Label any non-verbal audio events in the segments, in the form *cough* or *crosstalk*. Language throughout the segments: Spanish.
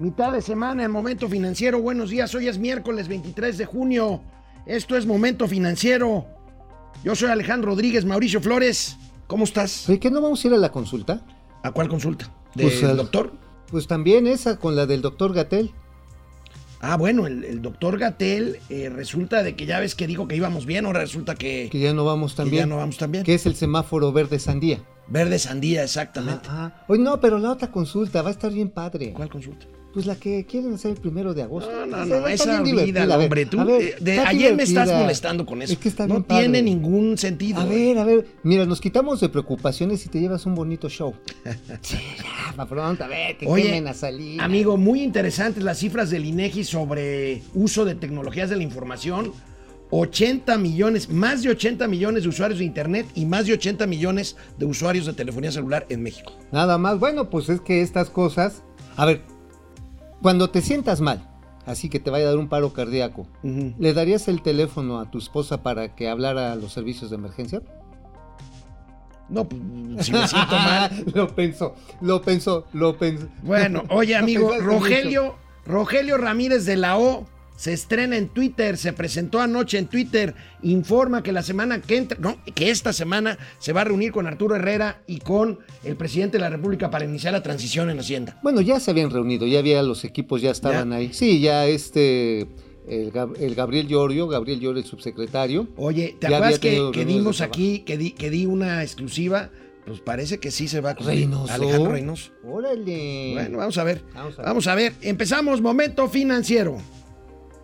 Mitad de semana en Momento Financiero. Buenos días, hoy es miércoles 23 de junio. Esto es Momento Financiero. Yo soy Alejandro Rodríguez, Mauricio Flores. ¿Cómo estás? ¿Por qué no vamos a ir a la consulta? ¿A cuál consulta? ¿Del Pues al- doctor? Pues también esa con la del doctor Gatel. Ah, bueno, el, el doctor Gatel eh, resulta de que ya ves que dijo que íbamos bien, ahora resulta que, Que ya no vamos tan que bien. ya no vamos tan bien. Que es el semáforo verde sandía. Verde sandía, exactamente. Ah, Hoy no, pero la otra consulta va a estar bien padre. ¿Cuál consulta? Pues la que quieren hacer el primero de agosto. No, no, no, esa bien divertida. olvídala, A ver, hombre. Tú, ver, eh, de- ayer me estás molestando con eso. Es que está no bien padre. tiene ningún sentido. A ver, a ver, mira, nos quitamos de preocupaciones y te llevas un bonito show. *laughs* Sí, ya, pronto, a ver, que Oye, a salir. Amigo, muy interesantes las cifras del INEGI sobre uso de tecnologías de la información. 80 millones, más de 80 millones de usuarios de Internet y más de 80 millones de usuarios de telefonía celular en México. Nada más, bueno, pues es que estas cosas. A ver, cuando te sientas mal, así que te vaya a dar un paro cardíaco. ¿le darías el teléfono a tu esposa para que hablara a los servicios de emergencia? No, pues, si me siento *laughs* mal. lo pensó, lo pensó, lo pensó. Bueno, oye *laughs* amigo, Rogelio, Rogelio Ramírez de la O se estrena en Twitter, se presentó anoche en Twitter, informa que la semana que entra, no, que esta semana se va a reunir con Arturo Herrera y con el presidente de la República para iniciar la transición en Hacienda. Bueno, ya se habían reunido, ya había los equipos, ya estaban ¿Ya? ahí. Sí, ya este, el, el Gabriel Llorio, Gabriel Llorio, el subsecretario. Oye, ¿te acuerdas que, que dimos aquí, que di, que di una exclusiva? Pues parece que sí se va a. Reynoso. Alejandro Reynoso. Órale. Bueno, vamos a ver. Vamos a ver. Vamos a ver. Empezamos Momento Financiero.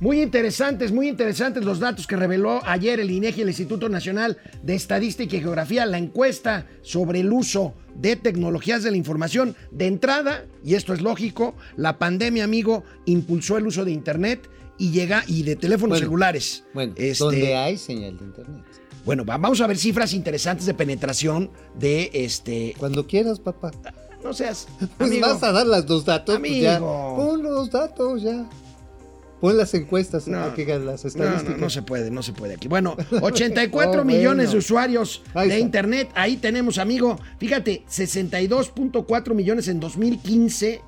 Muy interesantes, muy interesantes los datos que reveló ayer el INEGI, el Instituto Nacional de Estadística y Geografía, la encuesta sobre el uso de tecnologías de la información. De entrada, y esto es lógico, la pandemia, amigo, impulsó el uso de Internet y llega y de teléfonos Bueno, celulares. Bueno, Este, donde hay señal de internet. Bueno, va- vamos a ver cifras interesantes de penetración de este. Cuando quieras, papá. No seas. Pues amigo. vas a dar las dos datos. pues ya. Amigo. Pon los datos ya. Pon las encuestas, No, las estadísticas. no, no se puede, no se puede aquí. Bueno, *laughs* 84 Oh, millones bueno. de usuarios de. Internet. Ahí tenemos, amigo. Fíjate, 62.4 millones en 2015,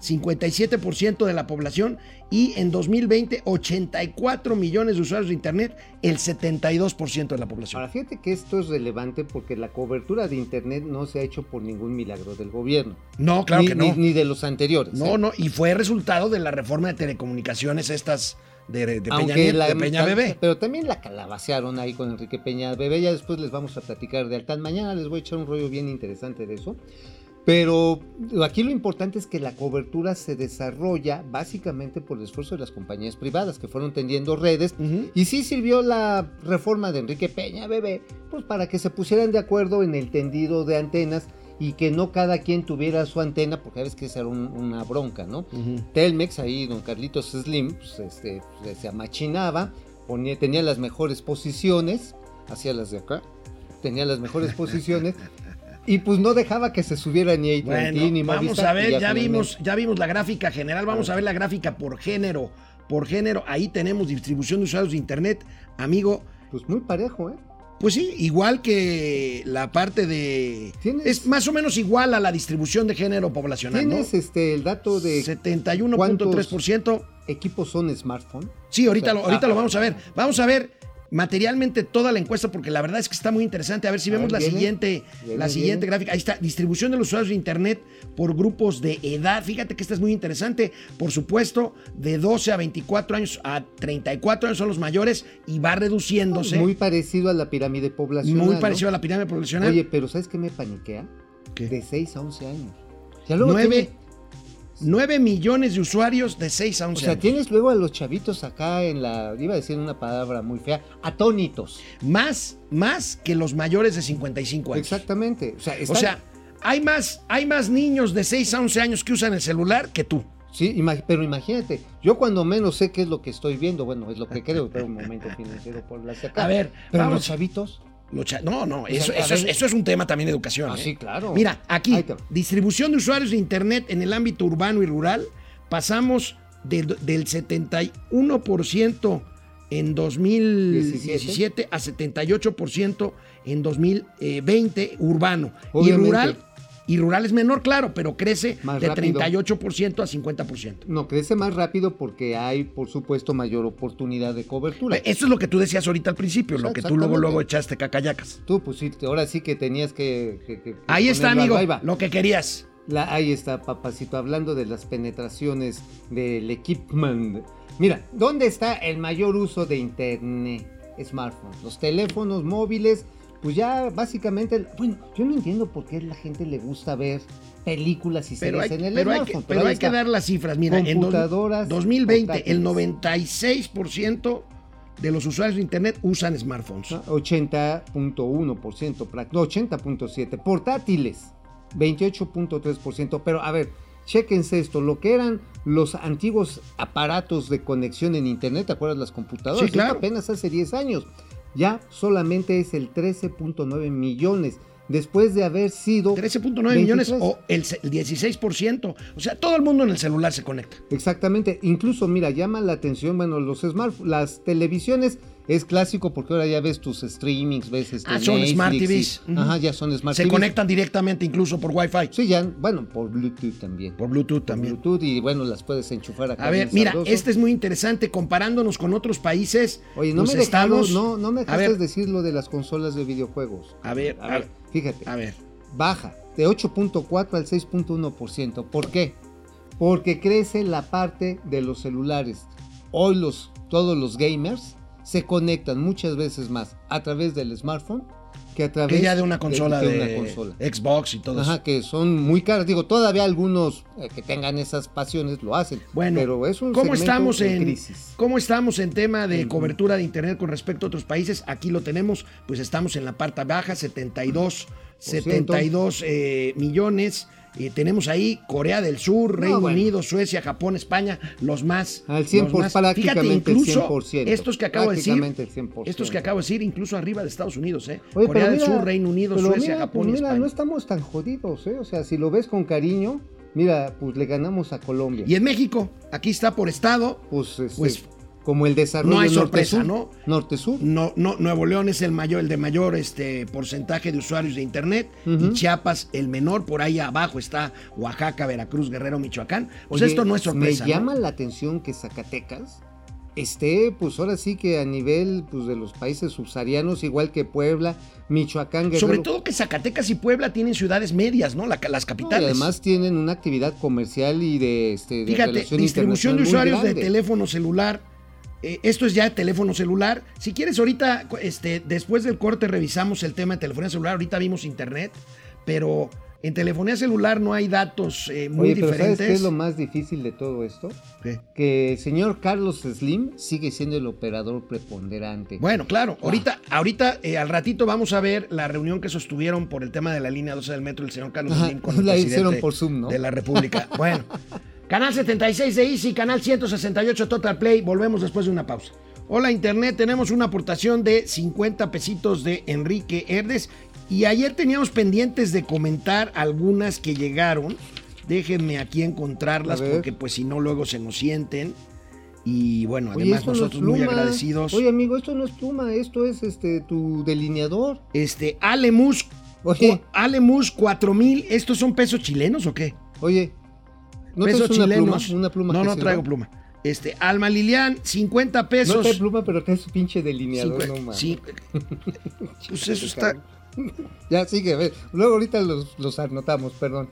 57% de la población. Y en 2020, 84 millones de usuarios de Internet, el 72% de la población. Ahora, fíjate que esto es relevante porque la cobertura de internet no se ha hecho por ningún milagro del gobierno. No, claro ni, que no. Ni, ni de los anteriores. No, ¿eh? no, y fue resultado de la reforma de telecomunicaciones estas de, de Peña, Aunque Nieto, la- de Peña Bebé. Pero también la calabacearon ahí con Enrique Peña Bebé. Ya después les vamos a platicar de Altan. Mañana les voy a echar un rollo bien interesante de eso. Pero aquí lo importante es que la cobertura se desarrolla básicamente por el esfuerzo de las compañías privadas que fueron tendiendo redes. Y sí sirvió la reforma de Enrique Peña Bebé, pues para que se pusieran de acuerdo en el tendido de antenas y que no cada quien tuviera su antena, porque a veces que esa era un- una bronca, ¿no? Telmex, ahí don Carlitos Slim, pues, este, pues, se amachinaba, ponía, tenía las mejores posiciones, hacía las de acá, tenía las mejores *laughs* posiciones, y pues no dejaba que se subiera ni AT&T Bueno, ni vamos Movistar, a ver, ya finalmente- vimos, ya vimos la gráfica general, vamos a ver la gráfica por género, por género, ahí tenemos distribución de usuarios de internet, amigo, Pues muy parejo, ¿eh? pues sí, igual que la parte de Tienes- es más o menos igual a la distribución de género poblacional, ¿no? Tienes este, el dato de 71.3%. equipos son smartphone. Sí, ahorita, O sea, lo, ahorita ah, lo vamos a ver. Vamos a ver materialmente toda la encuesta porque la verdad es que está muy interesante. A ver si A vemos ver, la viene, siguiente, viene, la siguiente viene. gráfica. Ahí está, distribución de los usuarios de internet por grupos de edad. Fíjate que esta es muy interesante. Por supuesto, de 12 a 24 años a 34 años son los mayores y va reduciéndose. Muy parecido a la pirámide poblacional. muy ¿no? parecido a la pirámide poblacional. Oye, pero ¿sabes qué me paniquea? ¿Qué? De 6 a 11 años. Ya luego Nueve, tiene- 9 millones de usuarios de 6 a 11 O sea, años. tienes luego a los chavitos acá en la, iba a decir una palabra muy fea, atónitos. Más, más que los mayores de 55 años. Exactamente. O sea, O están- sea, hay más, hay más niños de 6 a 11 años que usan el celular que tú. sí, pero imagínate, yo cuando menos sé qué es lo que estoy viendo, bueno, es lo que creo, pero un momento financiero por la. A ver, pero vamos. los chavitos, No, no, eso, es, ver- eso es un tema también de educación. Ah, ¿eh? sí, claro. Mira, aquí, distribución de usuarios de Internet en el ámbito urbano y rural, pasamos del, del 71% en 2017 a 78% en 2020 urbano. Y rural, y rural es menor, claro, pero crece Más de rápido. 38% a 50%. No, crece más rápido porque hay, por supuesto, mayor oportunidad de cobertura. Eso es lo que tú decías ahorita al principio, lo que tú luego, luego echaste cacayacas. Tú, pues sí, ahora sí que tenías que. que- que- que Ahí está, amigo, ahí lo que querías. La- ahí está, papacito, hablando de las penetraciones del equipment. Mira, ¿dónde está el mayor uso de internet? Smartphones. Los teléfonos móviles, pues ya básicamente. Bueno, yo no entiendo por qué a la gente le gusta ver películas y Pero hay, series en el pero hay que, smartphone. pero hay que dar las cifras. Mira, en dos- Computadoras 2020, el portátiles. 96% de los usuarios de Internet usan smartphones. Ah, 80.1%, prac- no, 80.7%. Portátiles, 28.3%. Pero a ver, chéquense esto, lo que eran los antiguos aparatos de conexión en Internet, ¿te acuerdas las computadoras? Sí, claro. Apenas hace 10 años. Ya solamente es el 13.9 millones, después de haber sido... 13.9 millones 23. o el 16%. O sea, todo el mundo en el celular se conecta. Exactamente, incluso mira, llama la atención, bueno, los smartphones, las televisiones es clásico porque ahora ya ves tus streamings, ves este Ah, son Netflix Smart y- TVs. Ajá, ya son Smart se TVs. conectan directamente incluso por Wi-Fi. Sí, ya, bueno, por Bluetooth también. Por Bluetooth Por también. Bluetooth y bueno, las puedes enchufar acá. A ver, mira, sabroso. este es muy interesante. Comparándonos con otros países. Oye, no me estamos- no, no me A dejaste ver, decir lo de las consolas de videojuegos. a ver, A ver, fíjate, a ver. baja de 8.4 al 6.1%. ¿Por qué? Porque crece la parte de los celulares. Hoy los, todos los gamers se conectan muchas veces más a través del smartphone que a través Que ya de una consola de, una consola. Xbox y todo eso. Ajá, que son muy caras. Digo, todavía algunos eh, que tengan esas pasiones lo hacen. Bueno, pero es un ¿cómo estamos en, crisis. ¿Cómo estamos en tema de cobertura de internet con respecto a otros países? Aquí lo tenemos, pues estamos en la parte baja, 72, 72 eh, millones. Eh, tenemos ahí Corea del Sur, Reino bueno. Unido, Suecia, Japón, España, los más. Al 100%, los más. prácticamente Fíjate, incluso el 100%. estos que acabo de decir, Prácticamente el 100%. estos que acabo de decir, incluso arriba de Estados Unidos, ¿eh? Oye, Corea del Sur, Reino Unido, Suecia, mira, Japón pues y mira, España. no estamos tan jodidos, ¿eh? O sea, si lo ves con cariño, mira, pues le ganamos a Colombia. Y en México, aquí está por estado, pues, este, pues, como el desarrollo no hay sorpresa, ¿no? Norte-sur. No, no, Nuevo León es el mayor, el de mayor este, porcentaje de usuarios de internet y Chiapas el menor, por ahí abajo está Oaxaca, Veracruz, Guerrero, Michoacán. Pues Oye, esto no es sorpresa. Me ¿no? llama la atención que Zacatecas esté, pues ahora sí que a nivel pues, de los países subsaharianos, igual que Puebla, Michoacán, Guerrero. Sobre todo que Zacatecas y Puebla tienen ciudades medias, ¿no? La- las No, y capitales. además tienen una actividad comercial y de, este, de Fíjate, distribución de usuarios de teléfono celular. Eh, esto es ya de teléfono celular. Si quieres, ahorita, este, después del corte, revisamos el tema de telefonía celular. Ahorita vimos internet, pero en telefonía celular no hay datos eh, muy Oye, pero ¿sabes diferentes. qué es lo más difícil de todo esto? ¿Qué? Que el señor Carlos Slim sigue siendo el operador preponderante. Bueno, claro. Ahorita, ahorita eh, al ratito vamos a ver la reunión que sostuvieron por el tema de la línea 12 del metro el señor Carlos Slim con *laughs* el la presidente hicieron por Zoom, ¿no? de la República. *laughs* Bueno, canal 76 de Easy, canal 168 Total Play. Volvemos después de una pausa. Hola Internet, tenemos una aportación de 50 pesitos de Enrique Herdes y ayer teníamos pendientes de comentar algunas que llegaron. Déjenme aquí encontrarlas porque pues si no luego se nos sienten. Y bueno, Oye, además no nosotros muy agradecidos. Oye, amigo, esto no es pluma, esto es este tu delineador. Este, Alemus, Oye. Alemus 4000, ¿estos son pesos chilenos o qué? Oye, ¿no pesos traes una pluma? Una pluma no, no sirva? traigo pluma. Este, Alma Lilian, 50 No pesos. trae pluma, pero trae su pinche delineador, no mames. sí. *laughs* Pues eso está. *laughs* Ya sigue, a ver. Luego ahorita los, los anotamos, perdón.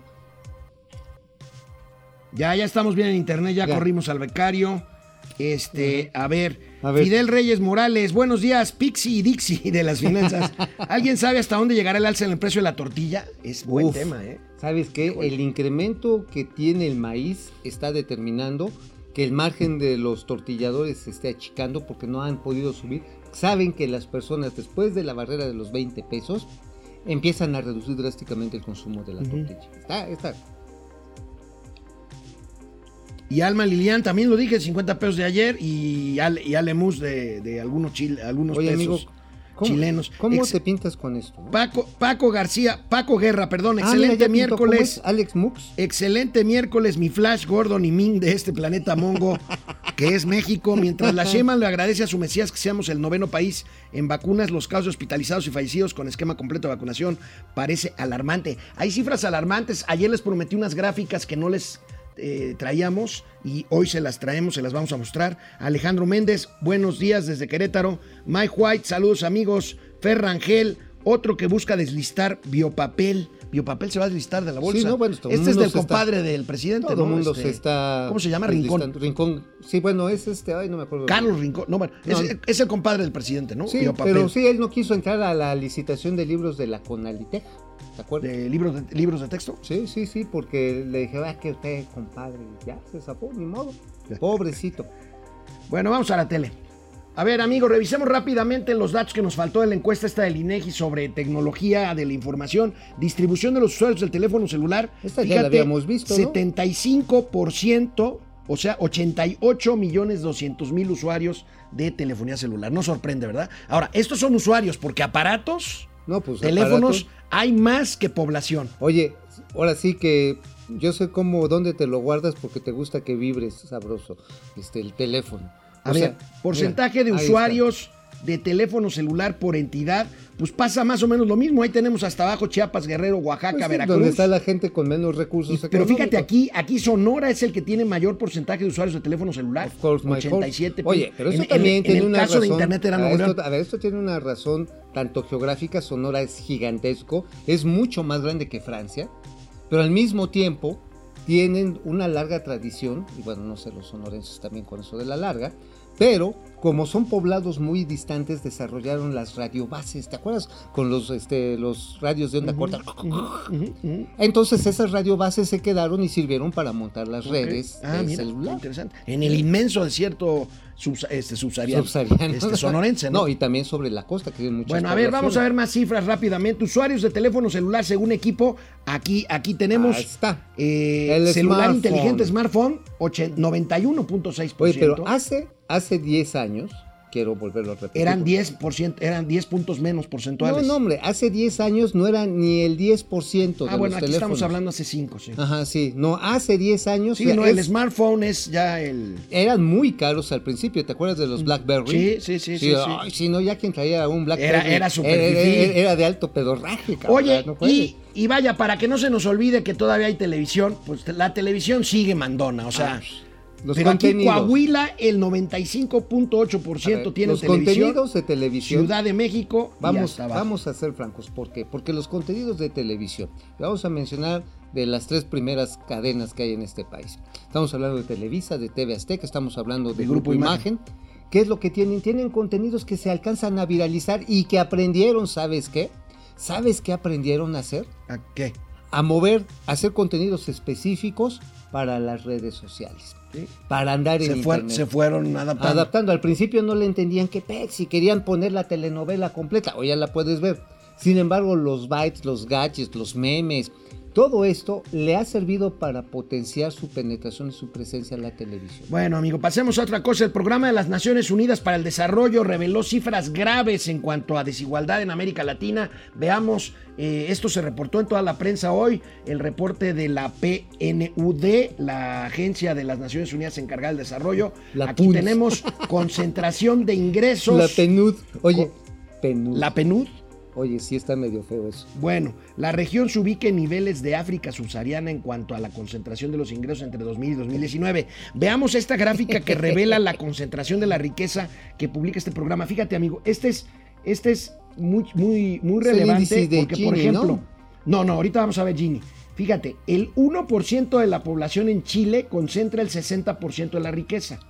Ya, ya estamos bien en internet, ya, Ya. corrimos al becario. Este, a ver, A ver. Fidel Reyes Morales, buenos días, Pixie y Dixie de las finanzas. *laughs* ¿Alguien sabe hasta dónde llegará el alza en el precio de la tortilla? Es buen Uf. tema, ¿eh? ¿Sabes qué? El incremento que tiene el maíz está determinando que el margen de los tortilladores se esté achicando porque no han podido subir. Saben que las personas después de la barrera de los 20 pesos empiezan a reducir drásticamente el consumo de la tortilla. Está, está. Y Alma Lilian, también lo dije, 50 pesos de ayer y, Ale, y Alemus de, de algunos, chil, algunos Oye, pesos. amigo, ¿Cómo- chilenos. ¿Cómo Ex- te pintas con esto? Paco, Paco García, Paco Guerra, perdón, Ah, mira, excelente ¿cómo miércoles. es? Alex Mux. Excelente miércoles, mi Flash Gordon y Ming de este planeta Mongo, *laughs* que es México. Mientras la Shema le agradece a su Mesías que seamos el noveno país en vacunas, los casos hospitalizados y fallecidos con esquema completo de vacunación parece alarmante. Hay cifras alarmantes. Ayer les prometí unas gráficas que no les eh, traíamos y hoy se las traemos, se las vamos a mostrar. Alejandro Méndez, buenos días desde Querétaro. Mike White, saludos amigos. Fer Rangel, otro que busca deslistar biopapel. Biopapel se va a deslistar de la bolsa. Sí, no, bueno, este es del está- compadre del presidente, Todo mundo Este, se está. ¿Cómo se llama? Rincón. Rincón. Sí, bueno, es este. Ay, no me acuerdo. Carlos Rincón. No, bueno, No. es, es el compadre del presidente, ¿no? Sí, Biopapel. pero sí, él no quiso entrar a la licitación de libros de la Conalitec. ¿Te acuerdas? De libros de, libros de texto. Sí, sí, sí, porque le dije, ah, que usted, compadre, ya se zafó, ni modo. Pobrecito. Bueno, vamos a la tele. A ver, amigos, revisemos rápidamente los datos que nos faltó de la encuesta esta del INEGI sobre tecnología de la información, distribución de los usuarios del teléfono celular. Esta ya la habíamos visto, ¿no? 75%, o sea, 88 millones 200 mil usuarios de telefonía celular. No sorprende, ¿verdad? Ahora, estos son usuarios porque aparatos, No, pues. teléfonos, aparatos. hay más que población. Oye, ahora sí que yo sé cómo, dónde te lo guardas porque te gusta que vibres sabroso este, el teléfono. A O ver, sea, porcentaje mira, de usuarios de teléfono celular por entidad, pues pasa más o menos lo mismo. Ahí tenemos hasta abajo Chiapas, Guerrero. Oaxaca, Pues sí, Veracruz. donde está la gente con menos recursos Y- pero fíjate aquí, aquí Sonora es el que tiene mayor porcentaje de usuarios de teléfono celular. Of course, my 87. course. Oye, pero eso En- en- también en tiene el una caso razón. de internet era a, esto, a ver, esto tiene una razón tanto geográfica, Sonora es gigantesco, es mucho más grande que Francia, pero al mismo tiempo tienen una larga tradición, y bueno, no sé los sonorenses también con eso de la larga, pero como son poblados muy distantes, desarrollaron las radiobases, ¿te acuerdas? Con los, este, los radios de onda corta. Entonces esas radiobases se quedaron y sirvieron para montar las Ok. redes Ah, de mira, celular. interesante. En el inmenso desierto subsa- este, subsahariano. Subsahariano. Este, sonorense, *laughs* ¿no? No, y también sobre la costa, que hay muchas Bueno, a ver, vamos a ver más cifras rápidamente. Usuarios de teléfono celular según equipo. Aquí, aquí tenemos Ahí está. eh, El celular smartphone. inteligente smartphone, ochen- 91.6%. Oye, pero hace, hace 10 años, quiero volverlo a repetir. eran 10%, eran 10 puntos menos No, porcentuales. no, hombre, hace 10 años no era ni el 10% de ah, bueno, los aquí estamos hablando hace 5, sí. Ajá, sí. No, hace 10 años Sí, o sea, no, el es- smartphone es ya el... eran muy caros al principio. ¿Te acuerdas de los BlackBerry? Sí, sí, sí, sí, sí. Ay, sí, no, ya quien traía un BlackBerry. Era- era era, fifí. era- era de alto pedorraje, cabrón. Oye, no y, y vaya, para que no se nos olvide que todavía hay televisión, pues la televisión sigue mandona, o sea... Los pero aquí. Coahuila el 95.8% A ver, tiene los televisión. contenidos de televisión. Ciudad de México Vamos, vamos a ser francos, ¿por qué? Porque los contenidos de televisión, vamos a mencionar de las tres primeras cadenas que hay en este país. Estamos hablando de Televisa, de TV Azteca, estamos hablando de De Grupo, Grupo Imagen. ¿Qué es lo que tienen? Tienen contenidos que se alcanzan a viralizar y que aprendieron, ¿sabes qué? ¿Sabes qué aprendieron a hacer? ¿A qué? A mover, a hacer contenidos específicos para las redes sociales, Sí. para andar en Se, fuer- internet. se fueron adaptando. Adaptando. Al principio no le entendían qué pex y querían poner la telenovela completa. O ya la puedes ver. Sin embargo, los bytes, los gadgets, los memes, todo esto le ha servido para potenciar su penetración y su presencia en la televisión. Bueno, amigo, pasemos a otra cosa. El programa de las Naciones Unidas para el Desarrollo reveló cifras graves en cuanto a desigualdad en América Latina. Veamos, eh, esto se reportó en toda la prensa hoy, el reporte de la PNUD, la Agencia de las Naciones Unidas encargada del desarrollo. La Aquí PUNS. tenemos concentración de ingresos. La PNUD. Oye, PNUD. La PNUD. Oye, sí está medio feo eso. Bueno, la región se ubica en niveles de África subsahariana en cuanto a la concentración de los ingresos entre 2000 y 2019. Veamos esta gráfica que revela la concentración de la riqueza que publica este programa. Fíjate, amigo, este es, este es muy, muy, muy relevante porque, por Gini, ¿no? ejemplo, no, no, ahorita vamos a ver Gini. Fíjate, el 1% de la población en Chile concentra el 60% de la riqueza.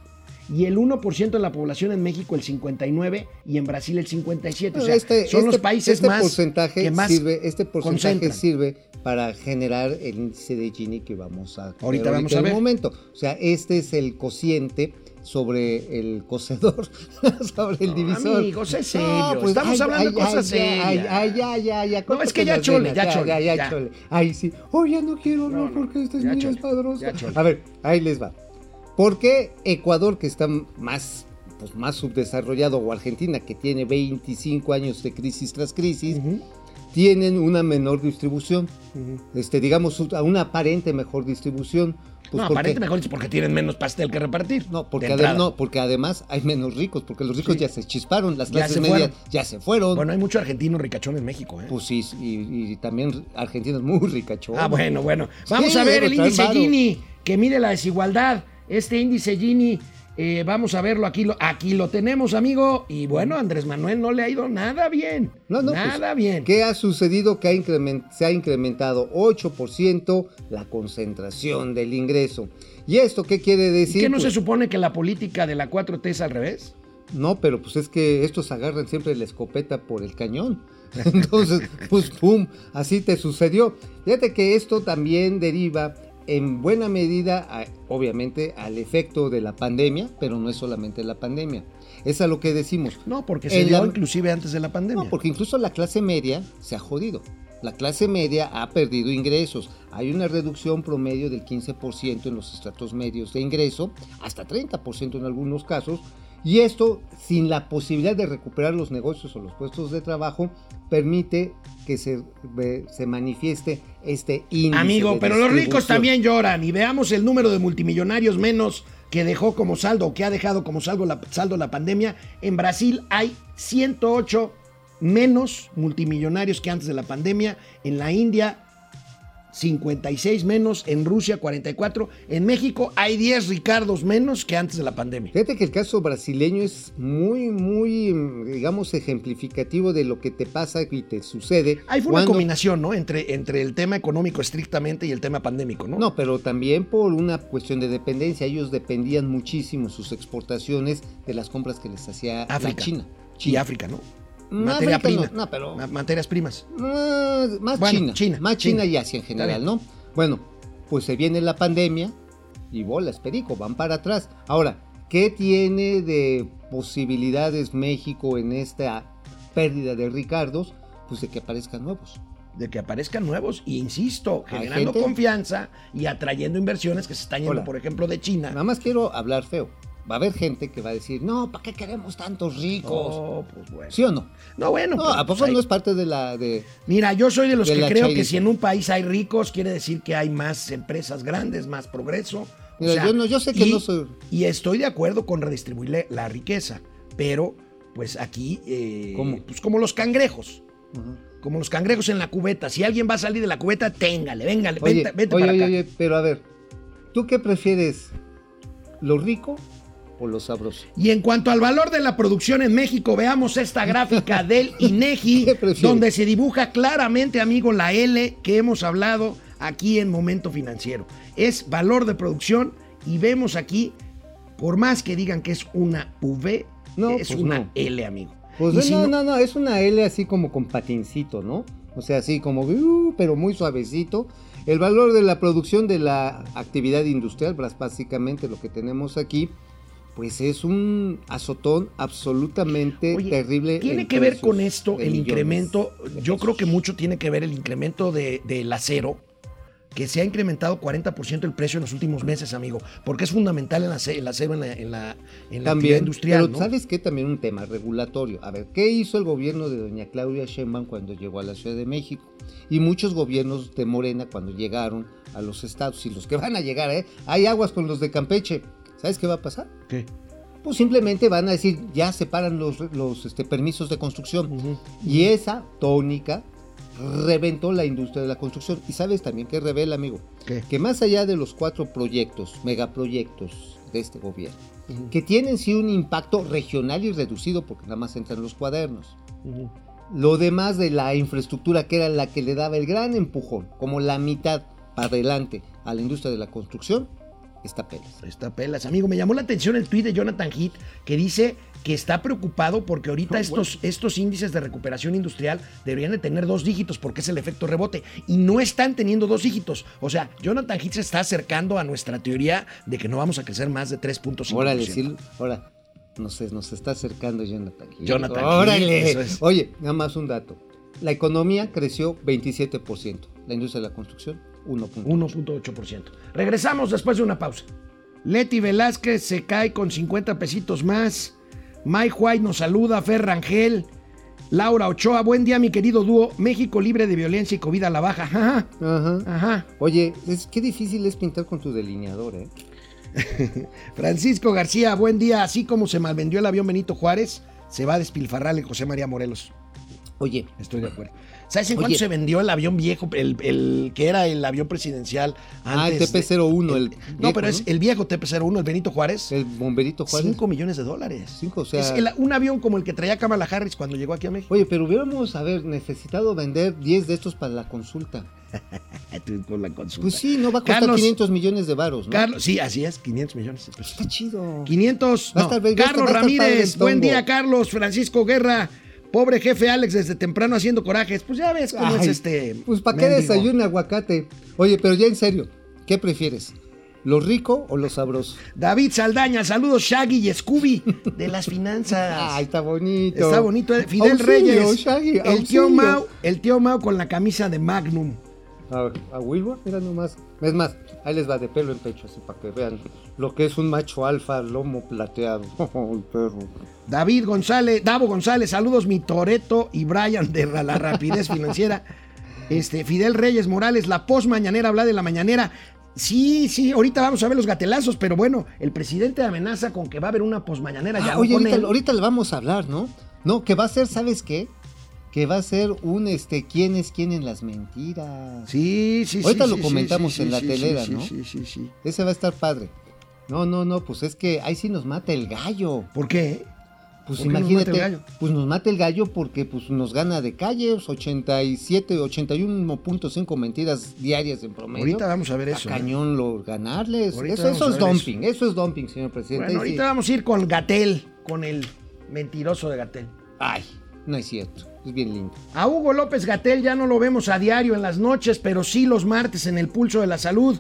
Y el 1% de la población en México el 59% y en Brasil el 57%. O sea, Este- son los este- países este más porcentaje que más sirve, este porcentaje concentran. sirve para generar el índice de Gini que vamos a Ahorita vamos a en ver. un momento. O sea, este es el cociente sobre el cocedor, *laughs* sobre el No, divisor. amigo, sé serio, estamos hablando de cosas ay, serias. Ay, ay, ya, ya, ya. No, es que ya chole, ya chole, Ya, ya, ya. chole. Ay, sí. Oh, ya no quiero, no, No, no, porque este es ya chole. A ver, ahí les va. ¿Por qué Ecuador, que está más pues, más subdesarrollado, o Argentina, que tiene 25 años de crisis tras crisis, tienen una menor distribución, este, digamos, una aparente mejor distribución. Pues no, porque- aparente mejor es porque tienen menos pastel que repartir. No, porque, adem- no, porque además hay menos ricos, porque los ricos Sí. ya se chisparon, las clases se medias ya se fueron. Bueno, hay mucho argentino ricachón en México, ¿eh? Pues sí, y, y también Argentina es muy ricachón. Ah, bueno, bueno. Vamos Sí, a ver el índice. Gini, que mide la desigualdad. Este índice Gini, eh, vamos a verlo aquí. Lo, aquí lo tenemos, amigo. Y bueno, Andrés Manuel no le ha ido nada bien. No, no, pues, nada bien. ¿Qué ha sucedido? Que ha se ha incrementado 8% la concentración del ingreso. ¿Y esto qué quiere ¿Y decir? ¿Qué no se Pues, supone que la política de la 4T es al revés? no, pero pues es que estos agarran siempre la escopeta por el cañón. *laughs* Entonces, pues pum, así te sucedió. Fíjate que esto también deriva en buena medida, a- obviamente, al efecto de la pandemia, pero no es solamente la pandemia. Es a lo que decimos. No, porque se dio la- inclusive antes de la pandemia. No, porque incluso la clase media se ha jodido. La clase media ha perdido ingresos. Hay una reducción promedio del 15% en los estratos medios de ingreso, hasta 30% en algunos casos. Y esto, sin la posibilidad de recuperar los negocios o los puestos de trabajo, permite que se, se manifieste este índice. Amigo, de pero los ricos también lloran y veamos el número de multimillonarios menos que dejó como saldo o que ha dejado como saldo la, saldo la pandemia. En Brasil hay 108 menos multimillonarios que antes de la pandemia. En la India 56 menos. En Rusia 44. En México hay 10 Ricardos menos que antes de la pandemia. Fíjate que el caso brasileño es muy, muy, digamos, ejemplificativo de lo que te pasa y te sucede. Ahí fue una cuando- combinación, ¿no? Entre, entre el tema económico estrictamente y el tema pandémico, ¿no? No, pero también por una cuestión de dependencia. Ellos dependían muchísimo sus exportaciones de las compras que les hacía África. la China. Y China. África, ¿no? Materia prima. no, pero- Ma- Materias primas. Más, más Bueno, China, China, Más China, China. y Asia en general. ¿no? Bueno, pues se viene la pandemia y bolas, perico, van para atrás. Ahora, ¿qué tiene de posibilidades México en esta pérdida de Ricardos? Pues de que aparezcan nuevos. de que aparezcan nuevos, e insisto, generando gente- confianza y atrayendo inversiones que se están yendo, Hola. por ejemplo, de China. Nada más quiero hablar feo. Va a haber gente que va a decir, no, ¿para qué queremos tantos ricos? Oh, pues bueno. ¿Sí o no? No, bueno. No, pero, ¿a pues, poco no es parte de la... de Mira, yo soy de los de que creo que si en un país hay ricos, quiere decir que hay más empresas grandes, más progreso. O Mira, sea, yo no- yo sé que y- no soy- Y estoy de acuerdo con redistribuir la- riqueza, pero pues aquí, eh, ¿Cómo? pues como los cangrejos. Como los cangrejos en la cubeta. Si alguien va a salir de la cubeta, téngale, véngale, Oye, vente, vente oye, para oye, acá. oye, pero a ver, ¿tú qué prefieres? ¿Lo rico o lo sabroso? Y en cuanto al valor de la producción en México, veamos esta gráfica del *laughs* INEGI, donde se dibuja claramente, amigo, la L que hemos hablado aquí en Momento Financiero. Es valor de producción y vemos aquí, por más que digan que es una V, No, es pues una no. L, amigo. Pues si no, no, no, es una L así como con patincito, ¿no? O sea, así como, uh, pero muy suavecito. El valor de la producción de la actividad industrial, básicamente lo que tenemos aquí, pues es un azotón absolutamente Oye, terrible. Tiene en que ver con esto el incremento, yo creo que mucho tiene que ver el incremento de- del acero, que se ha incrementado 40% el precio en los últimos meses, amigo, porque es fundamental el ace- el acero en la, en la, en la actividad También, industrial. pero ¿no? ¿sabes qué? También un tema regulatorio. A ver, ¿qué hizo el gobierno de doña Claudia Sheinbaum cuando llegó a la Ciudad de México? Y muchos gobiernos de Morena cuando llegaron a los estados y los que van a llegar, ¿eh? Hay aguas con los de Campeche. ¿Sabes qué va a pasar? ¿Qué? Pues simplemente van a decir, ya separan los, los este, permisos de construcción. Y esa tónica reventó la industria de la construcción. Y sabes también que revela, amigo, ¿Qué? que más allá de los cuatro proyectos, megaproyectos de este gobierno, que tienen sí un impacto regional y reducido porque nada más entran los cuadernos. Lo demás de la infraestructura que era la que le daba el gran empujón, como la mitad para adelante a la industria de la construcción, está pelas. Está pelas, amigo. Me llamó la atención el tweet de Jonathan Heath que dice que está preocupado porque ahorita estos, estos índices de recuperación industrial deberían de tener dos dígitos porque es el efecto rebote y no están teniendo dos dígitos. O sea, Jonathan Heath se está acercando a nuestra teoría de que no vamos a crecer más de 3.5%. Órale, sí, ahora, no sé, nos está acercando Jonathan. Hill. Jonathan Órale. eso es. Oye, nada más un dato. La economía creció 27%, la industria de la construcción 1.1%. 1.8%. Regresamos después de una pausa. Leti Velázquez se cae con 50 pesitos más. Mike White nos saluda, Fer Rangel, Laura Ochoa, buen día mi querido dúo, México libre de violencia y COVID a la baja. Ajá, Ajá. ajá. Oye, es, qué difícil es pintar con tu delineador, ¿eh? *laughs* Francisco García, buen día, así como se malvendió el avión Benito Juárez, se va a despilfarrar el José María Morelos. Oye, Estoy de acuerdo. ¿Sabes en cuánto se vendió el avión viejo, el, el que era el avión presidencial ah, el antes? de- TP-01, el, no, viejo, pero es el viejo TP-01, el Benito Juárez. El bomberito Juárez. 5 millones de dólares. Cinco, o sea- Es el- un avión como el que traía Kamala Harris cuando llegó aquí a México. Oye, pero hubiéramos, a ver, necesitado vender 10 de estos para la consulta. *laughs* Con la consulta. Pues sí, no va a costar Carlos- 500 millones de varos, ¿no? Carlos, sí, así es, 500 millones. Está chido. 500. Va a no, estar- Carlos estar Ramírez, buen día, Carlos. Francisco Guerra, pobre jefe Alex, desde temprano haciendo corajes. Pues ya ves cómo es este. Pues para qué desayune aguacate. Oye, pero ya en serio, ¿qué prefieres? ¿Lo rico o lo sabroso? David Saldaña, saludos Shaggy y Scooby *laughs* de las finanzas. Ay, está bonito. Está bonito. eh. Fidel Auxilio, Reyes, Shaggy, el tío Mau, el tío Mau con la camisa de Magnum. A, a Wilbur, mira nomás. Es más, ahí les va de pelo en pecho, así para que vean lo que es un macho alfa, lomo plateado. *laughs* Perro. David González, Davo González, saludos mi Toreto y Brian de la rapidez financiera. Este, Fidel Reyes Morales, la post mañanera, habla de la mañanera. Sí, sí, ahorita vamos a ver los gatelazos, pero bueno, el presidente amenaza con que va a haber una posmañanera. ya Ah, no oye, ahorita, ahorita le vamos a hablar, ¿no? No, que va a ser, ¿sabes qué? Que va a ser un, este, ¿quién es quién en las mentiras? Sí, sí, sí. Ahorita sí, lo sí, comentamos sí, en sí, la telera, sí, ¿no? Sí, sí, sí. Ese va a estar padre. No, no, no, pues es que ahí sí nos mata el gallo. ¿Por qué? Pues ¿Por qué nos imagínate, mata el gallo? pues nos mata el gallo porque pues nos gana de calle, pues, 87, 81.5 mentiras diarias en promedio. Ahorita vamos a ver Está eso. ¿eh? cañón lo ganarles. Ahorita Eso, a es dumping, eso. es dumping, señor presidente. Bueno, sí. ahorita vamos a ir con Gatel, con el mentiroso de Gatel. Ay, no es cierto, es bien lindo. A Hugo López Gatel ya no lo vemos a diario en las noches, pero sí los martes en el pulso de la salud.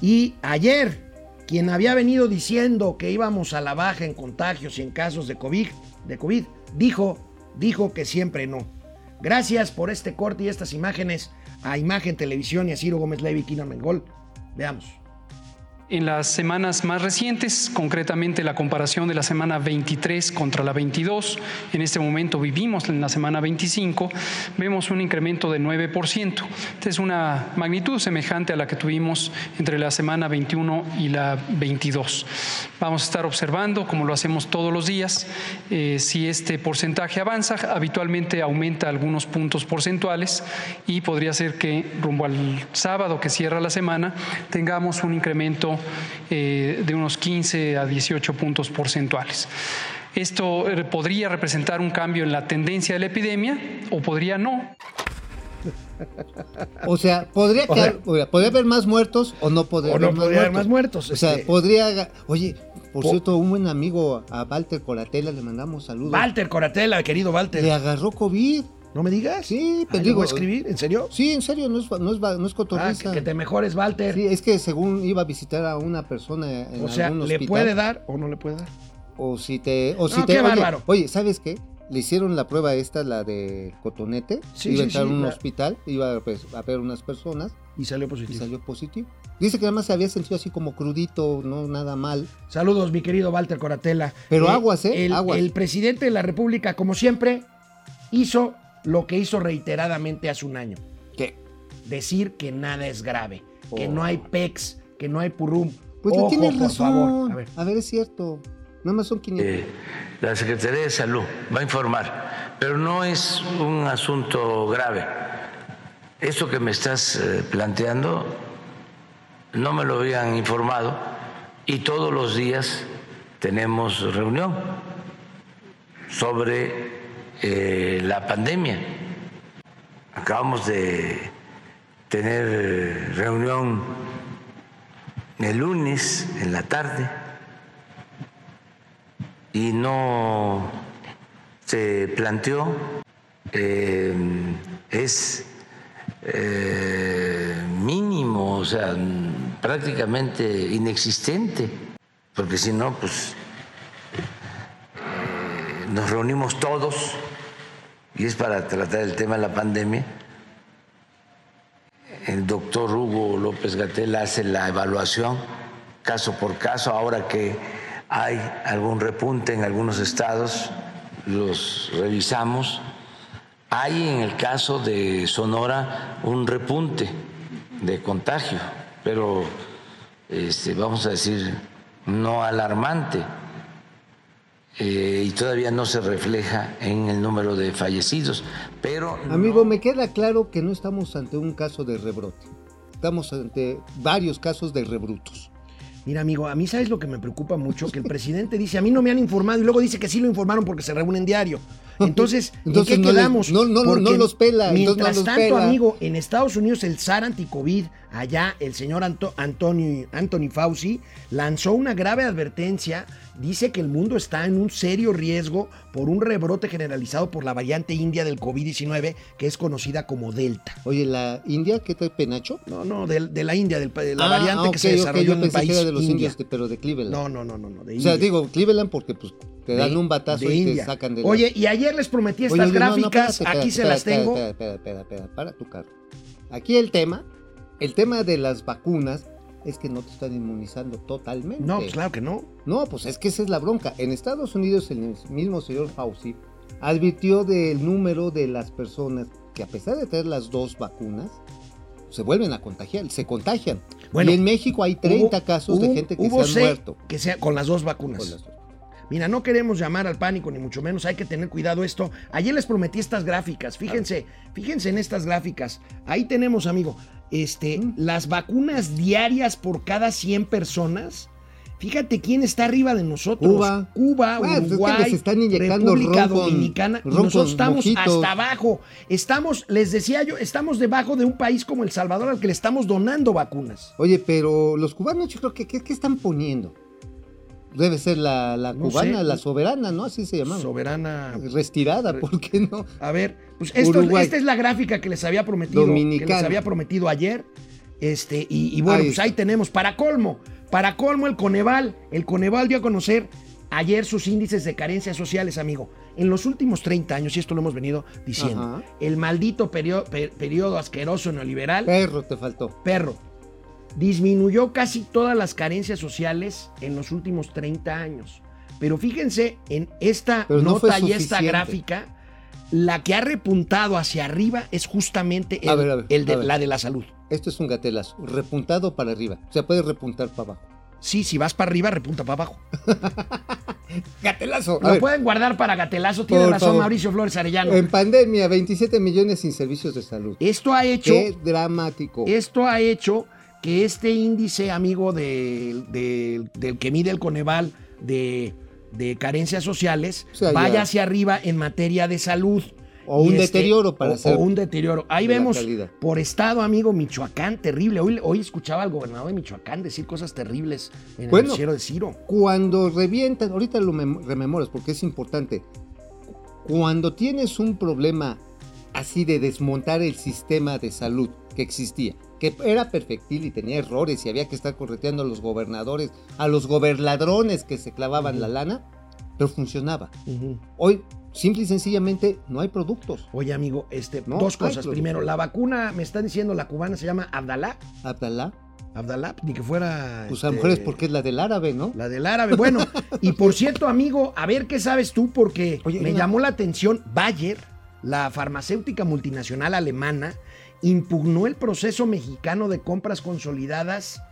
Y ayer, quien había venido diciendo que íbamos a la baja en contagios y en casos de COVID, de COVID dijo, dijo que siempre no. Gracias por este corte y estas imágenes a Imagen Televisión y a Ciro Gómez Levi, Kinan Mengol. Veamos. En las semanas más recientes, concretamente la comparación de la semana 23 contra la 22, en este momento vivimos en la semana 25, vemos un incremento de 9%. Esta es una magnitud semejante a la que tuvimos entre la semana 21 y la 22. Vamos a estar observando, como lo hacemos todos los días, eh, si este porcentaje avanza, habitualmente aumenta algunos puntos porcentuales y podría ser que rumbo al sábado que cierra la semana tengamos un incremento eh, de unos 15 a 18 puntos porcentuales. Esto eh, podría representar un cambio en la tendencia de la epidemia o podría no. O sea, podría, O quedar- sea- oiga, podría haber más muertos o no podría O haber no más podría haber muertos. más muertos, O sea, este- podría. Oye, por Po- cierto, un buen amigo a Walter Coratela le mandamos saludos. Walter Coratela, querido Walter. Le agarró COVID. ¿No me digas? Sí, pero ¿lo digo- voy a escribir? ¿En serio? Sí, en serio, no es, no es, no es Ah, cotorriza. que, que te mejores, Walter. Sí, es que según iba a visitar a una persona en o sea, algún ¿le hospital. puede dar o no le puede dar? O si te. O si No, te qué oye, bárbaro. Oye, ¿sabes qué? Le hicieron la prueba esta, la de cotonete. Sí, iba a entrar sí, a un la- hospital, iba pues, a ver unas personas Y salió y positivo. salió positivo. Dice que nada más se había sentido así como crudito, no nada mal. Saludos, mi querido Walter Coratela. Pero aguas, ¿eh? El, Aguas. el presidente de la República, como siempre, hizo lo que hizo reiteradamente hace un año. ¿Qué? Decir que nada es grave, que Oh. no hay PEX, que no hay PURUM. Pues Ojo, tienes por razón. favor. A ver. A ver, es cierto. Nada más son 500. Eh, la Secretaría de Salud va a informar, pero no es un asunto grave. Esto que me estás eh, planteando no me lo habían informado y todos los días tenemos reunión sobre eh, la pandemia. Acabamos de tener eh, reunión el lunes en la tarde y no se planteó, eh, es eh, mínimo, o sea, prácticamente inexistente, porque si no, pues nos reunimos todos y es para tratar el tema de la pandemia. El doctor Hugo López Gatel hace la evaluación caso por caso, ahora que hay algún repunte en algunos estados, los revisamos. Hay en el caso de Sonora un repunte de contagio, pero este, vamos a decir no alarmante eh, y todavía no se refleja en el número de fallecidos. Pero Amigo, no- me queda claro que no estamos ante un caso de rebrote. Estamos ante varios casos de rebrutos. Mira, amigo, a mí sabes lo que me preocupa mucho, que el presidente dice, a mí no me han informado y luego dice que sí lo informaron porque se reúnen diario. Entonces, Entonces ¿en qué no quedamos? no- no- no Porque los pela, no Mientras los tanto, pela. amigo, en Estados Unidos el SAR anticovid, allá el señor Anto- Antonio, Anthony Fauci, lanzó una grave advertencia. Dice que el mundo está en un serio riesgo por un rebrote generalizado por la variante india del COVID-19, que es conocida como Delta. Oye, ¿la India qué trae penacho? No, no, de, de la India, pa- de la Ah, variante ok, que se desarrolló yo en el país que era de los India. indios, de- pero de Cleveland. No, no, no, no, no, de o sea, India. digo, Cleveland porque pues te dan De- un batazo y te sacan de la... Oye, y ayer les prometí estas oye, no, no, gráficas, espérate, aquí espérate, se las tengo. Espera, espera, espera, espera, para tu carro. Aquí el tema, el tema de las vacunas es que no te están inmunizando totalmente. No, pues claro que no. No, pues es que esa es la bronca. En Estados Unidos el mismo señor Fauci advirtió del número de las personas que a pesar de tener las dos vacunas, se vuelven a contagiar, se contagian. Bueno, y en México hay 30 Hubo- casos de gente que se- han muerto. Que sea con las dos vacunas. con las dos. Mira, no queremos llamar al pánico, ni mucho menos, hay que tener cuidado esto. Ayer les prometí estas gráficas, fíjense, fíjense en estas gráficas. Ahí tenemos, amigo, este, Mm. las vacunas diarias por cada 100 personas. Fíjate quién está arriba de nosotros. Cuba. Cuba, Bueno, pues es que Uruguay, les están inyectando República Dominicana. nosotros estamos mojitos. hasta abajo. Estamos, les decía yo, estamos debajo de un país como El Salvador al que le estamos donando vacunas. Oye, pero los cubanos yo creo que ¿qué, qué están poniendo? Debe ser la, la No cubana, sé. la soberana, ¿no? Así se llama. Soberana Restirada, ¿por qué no? A ver, pues esto, esta es la gráfica que les había prometido, que Dominicana. les había prometido ayer. Este, y, y bueno, Ahí pues ahí tenemos, para colmo, para colmo el Coneval. El Coneval dio a conocer ayer sus índices de carencias sociales, amigo. En los últimos 30 años, y esto lo hemos venido diciendo, Ajá. el maldito periodo, periodo asqueroso neoliberal, Perro te faltó. perro, disminuyó casi todas las carencias sociales en los últimos 30 años. Pero fíjense en esta Pero no fue nota y esta gráfica, la que ha repuntado hacia arriba es justamente el, A ver, a ver, el de, la de la salud. Esto es un gatelazo, repuntado para arriba. O sea, puede repuntar para abajo. Sí, si vas para arriba, repunta para abajo. *laughs* Gatelazo. Lo pueden guardar para gatelazo, tiene Por razón favor. Mauricio Flores Arellano. En pandemia, 27 millones sin servicios de salud. Esto ha hecho, Qué dramático. esto ha hecho que este índice, amigo, del- del- del que mide el Coneval de, de carencias sociales, O sea, vaya ya- hacia arriba en materia de salud. O un este- deterioro para o- ser o un deterioro. Ahí de vemos calidad. por estado, amigo, Michoacán, terrible. Hoy, hoy escuchaba al gobernador de Michoacán decir cosas terribles en el Bueno. noticiero de Ciro. Cuando revientan, ahorita lo mem- rememoras porque es importante. Cuando tienes un problema así de desmontar el sistema de salud que existía, que era perfectil y tenía errores y había que estar correteando a los gobernadores, a los gobernadrones que se clavaban la lana, pero funcionaba. Hoy, simple y sencillamente, no hay productos. Oye, amigo, este, No, dos cosas. Primero, la vacuna, me están diciendo, la cubana se llama Abdalá. Abdalá, Abdalá, ni que fuera. pues a este, mejor es porque es la del árabe, ¿no? La del árabe. Bueno, *laughs* y por cierto, amigo, a ver qué sabes tú, porque Oye, me una- llamó la atención. Bayer, la farmacéutica multinacional alemana, impugnó el proceso mexicano de compras consolidadas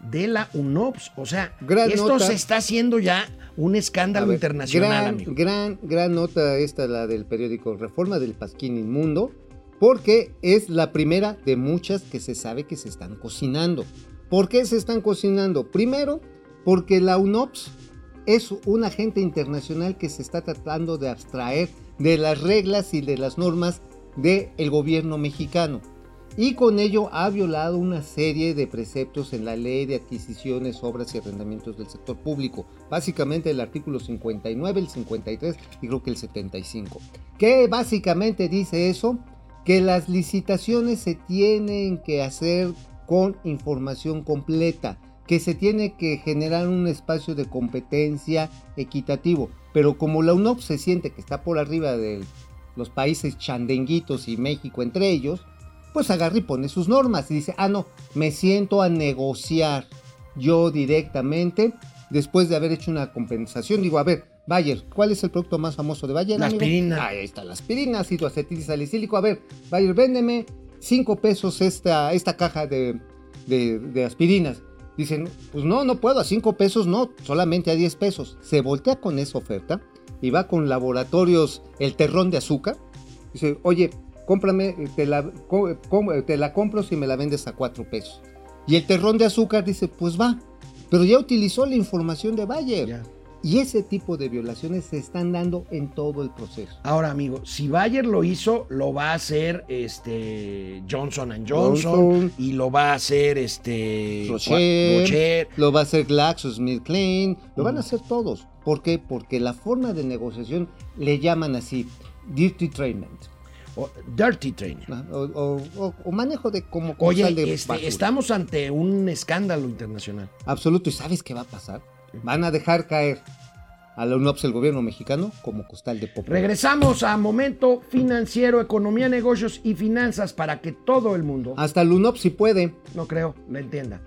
de la UNOPS. O sea, Gran esto nota. se está haciendo ya un escándalo ver, internacional, gran, amigo. Gran, gran nota esta, la del periódico Reforma del Pasquín Inmundo, porque es la primera de muchas que se sabe que se están cocinando. ¿Por qué se están cocinando? Primero, porque la UNOPS es un agente internacional que se está tratando de abstraer de las reglas y de las normas del gobierno mexicano. Y con ello ha violado una serie de preceptos en la ley de adquisiciones, obras y arrendamientos del sector público. Básicamente el artículo 59, el 53 y creo que el 75. ¿Qué básicamente dice eso? Que las licitaciones se tienen que hacer con información completa, que se tiene que generar un espacio de competencia equitativo. Pero como la UNOP se siente que está por arriba de los países chandenguitos y México entre ellos, pues agarra y pone sus normas y dice, ah, no, me siento a negociar yo directamente después de haber hecho una compensación. Digo, a ver, Bayer, ¿cuál es el producto más famoso de Bayer? La amigo? aspirina. Ahí está, la aspirina, ácido acetilsalicílico. A ver, Bayer, véndeme 5 pesos esta, esta caja de, de- de aspirinas. Dicen, pues no, no puedo, a 5 pesos no, solamente a 10 pesos. Se voltea con esa oferta y va con laboratorios El Terrón de Azúcar. Dice, oye, cómprame, eh, te la, com- eh, te la compro si me la vendes a 4 pesos. Y el Terrón de Azúcar dice, pues va, pero ya utilizó la información de Bayer. Ya. Y ese tipo de violaciones se están dando en todo el proceso. Ahora, amigo, si Bayer lo hizo, lo va a hacer este Johnson Johnson, Johnson. y lo va a hacer este Rocher, Rocher. lo va a hacer GlaxoSmithKline, lo van a hacer todos. ¿Por qué? Porque la forma de negociación le llaman así, dirty treatment, o Dirty Training. o, o- o- o manejo de como Oye, costal de este, estamos ante un escándalo internacional. Absoluto. ¿Y sabes qué va a pasar? Van a dejar caer a la UNOPS el gobierno mexicano como costal de popó. Regresamos a Momento Financiero, Economía, Negocios y Finanzas para que todo el mundo, Hasta el UNOPS si puede. no creo, lo entienda.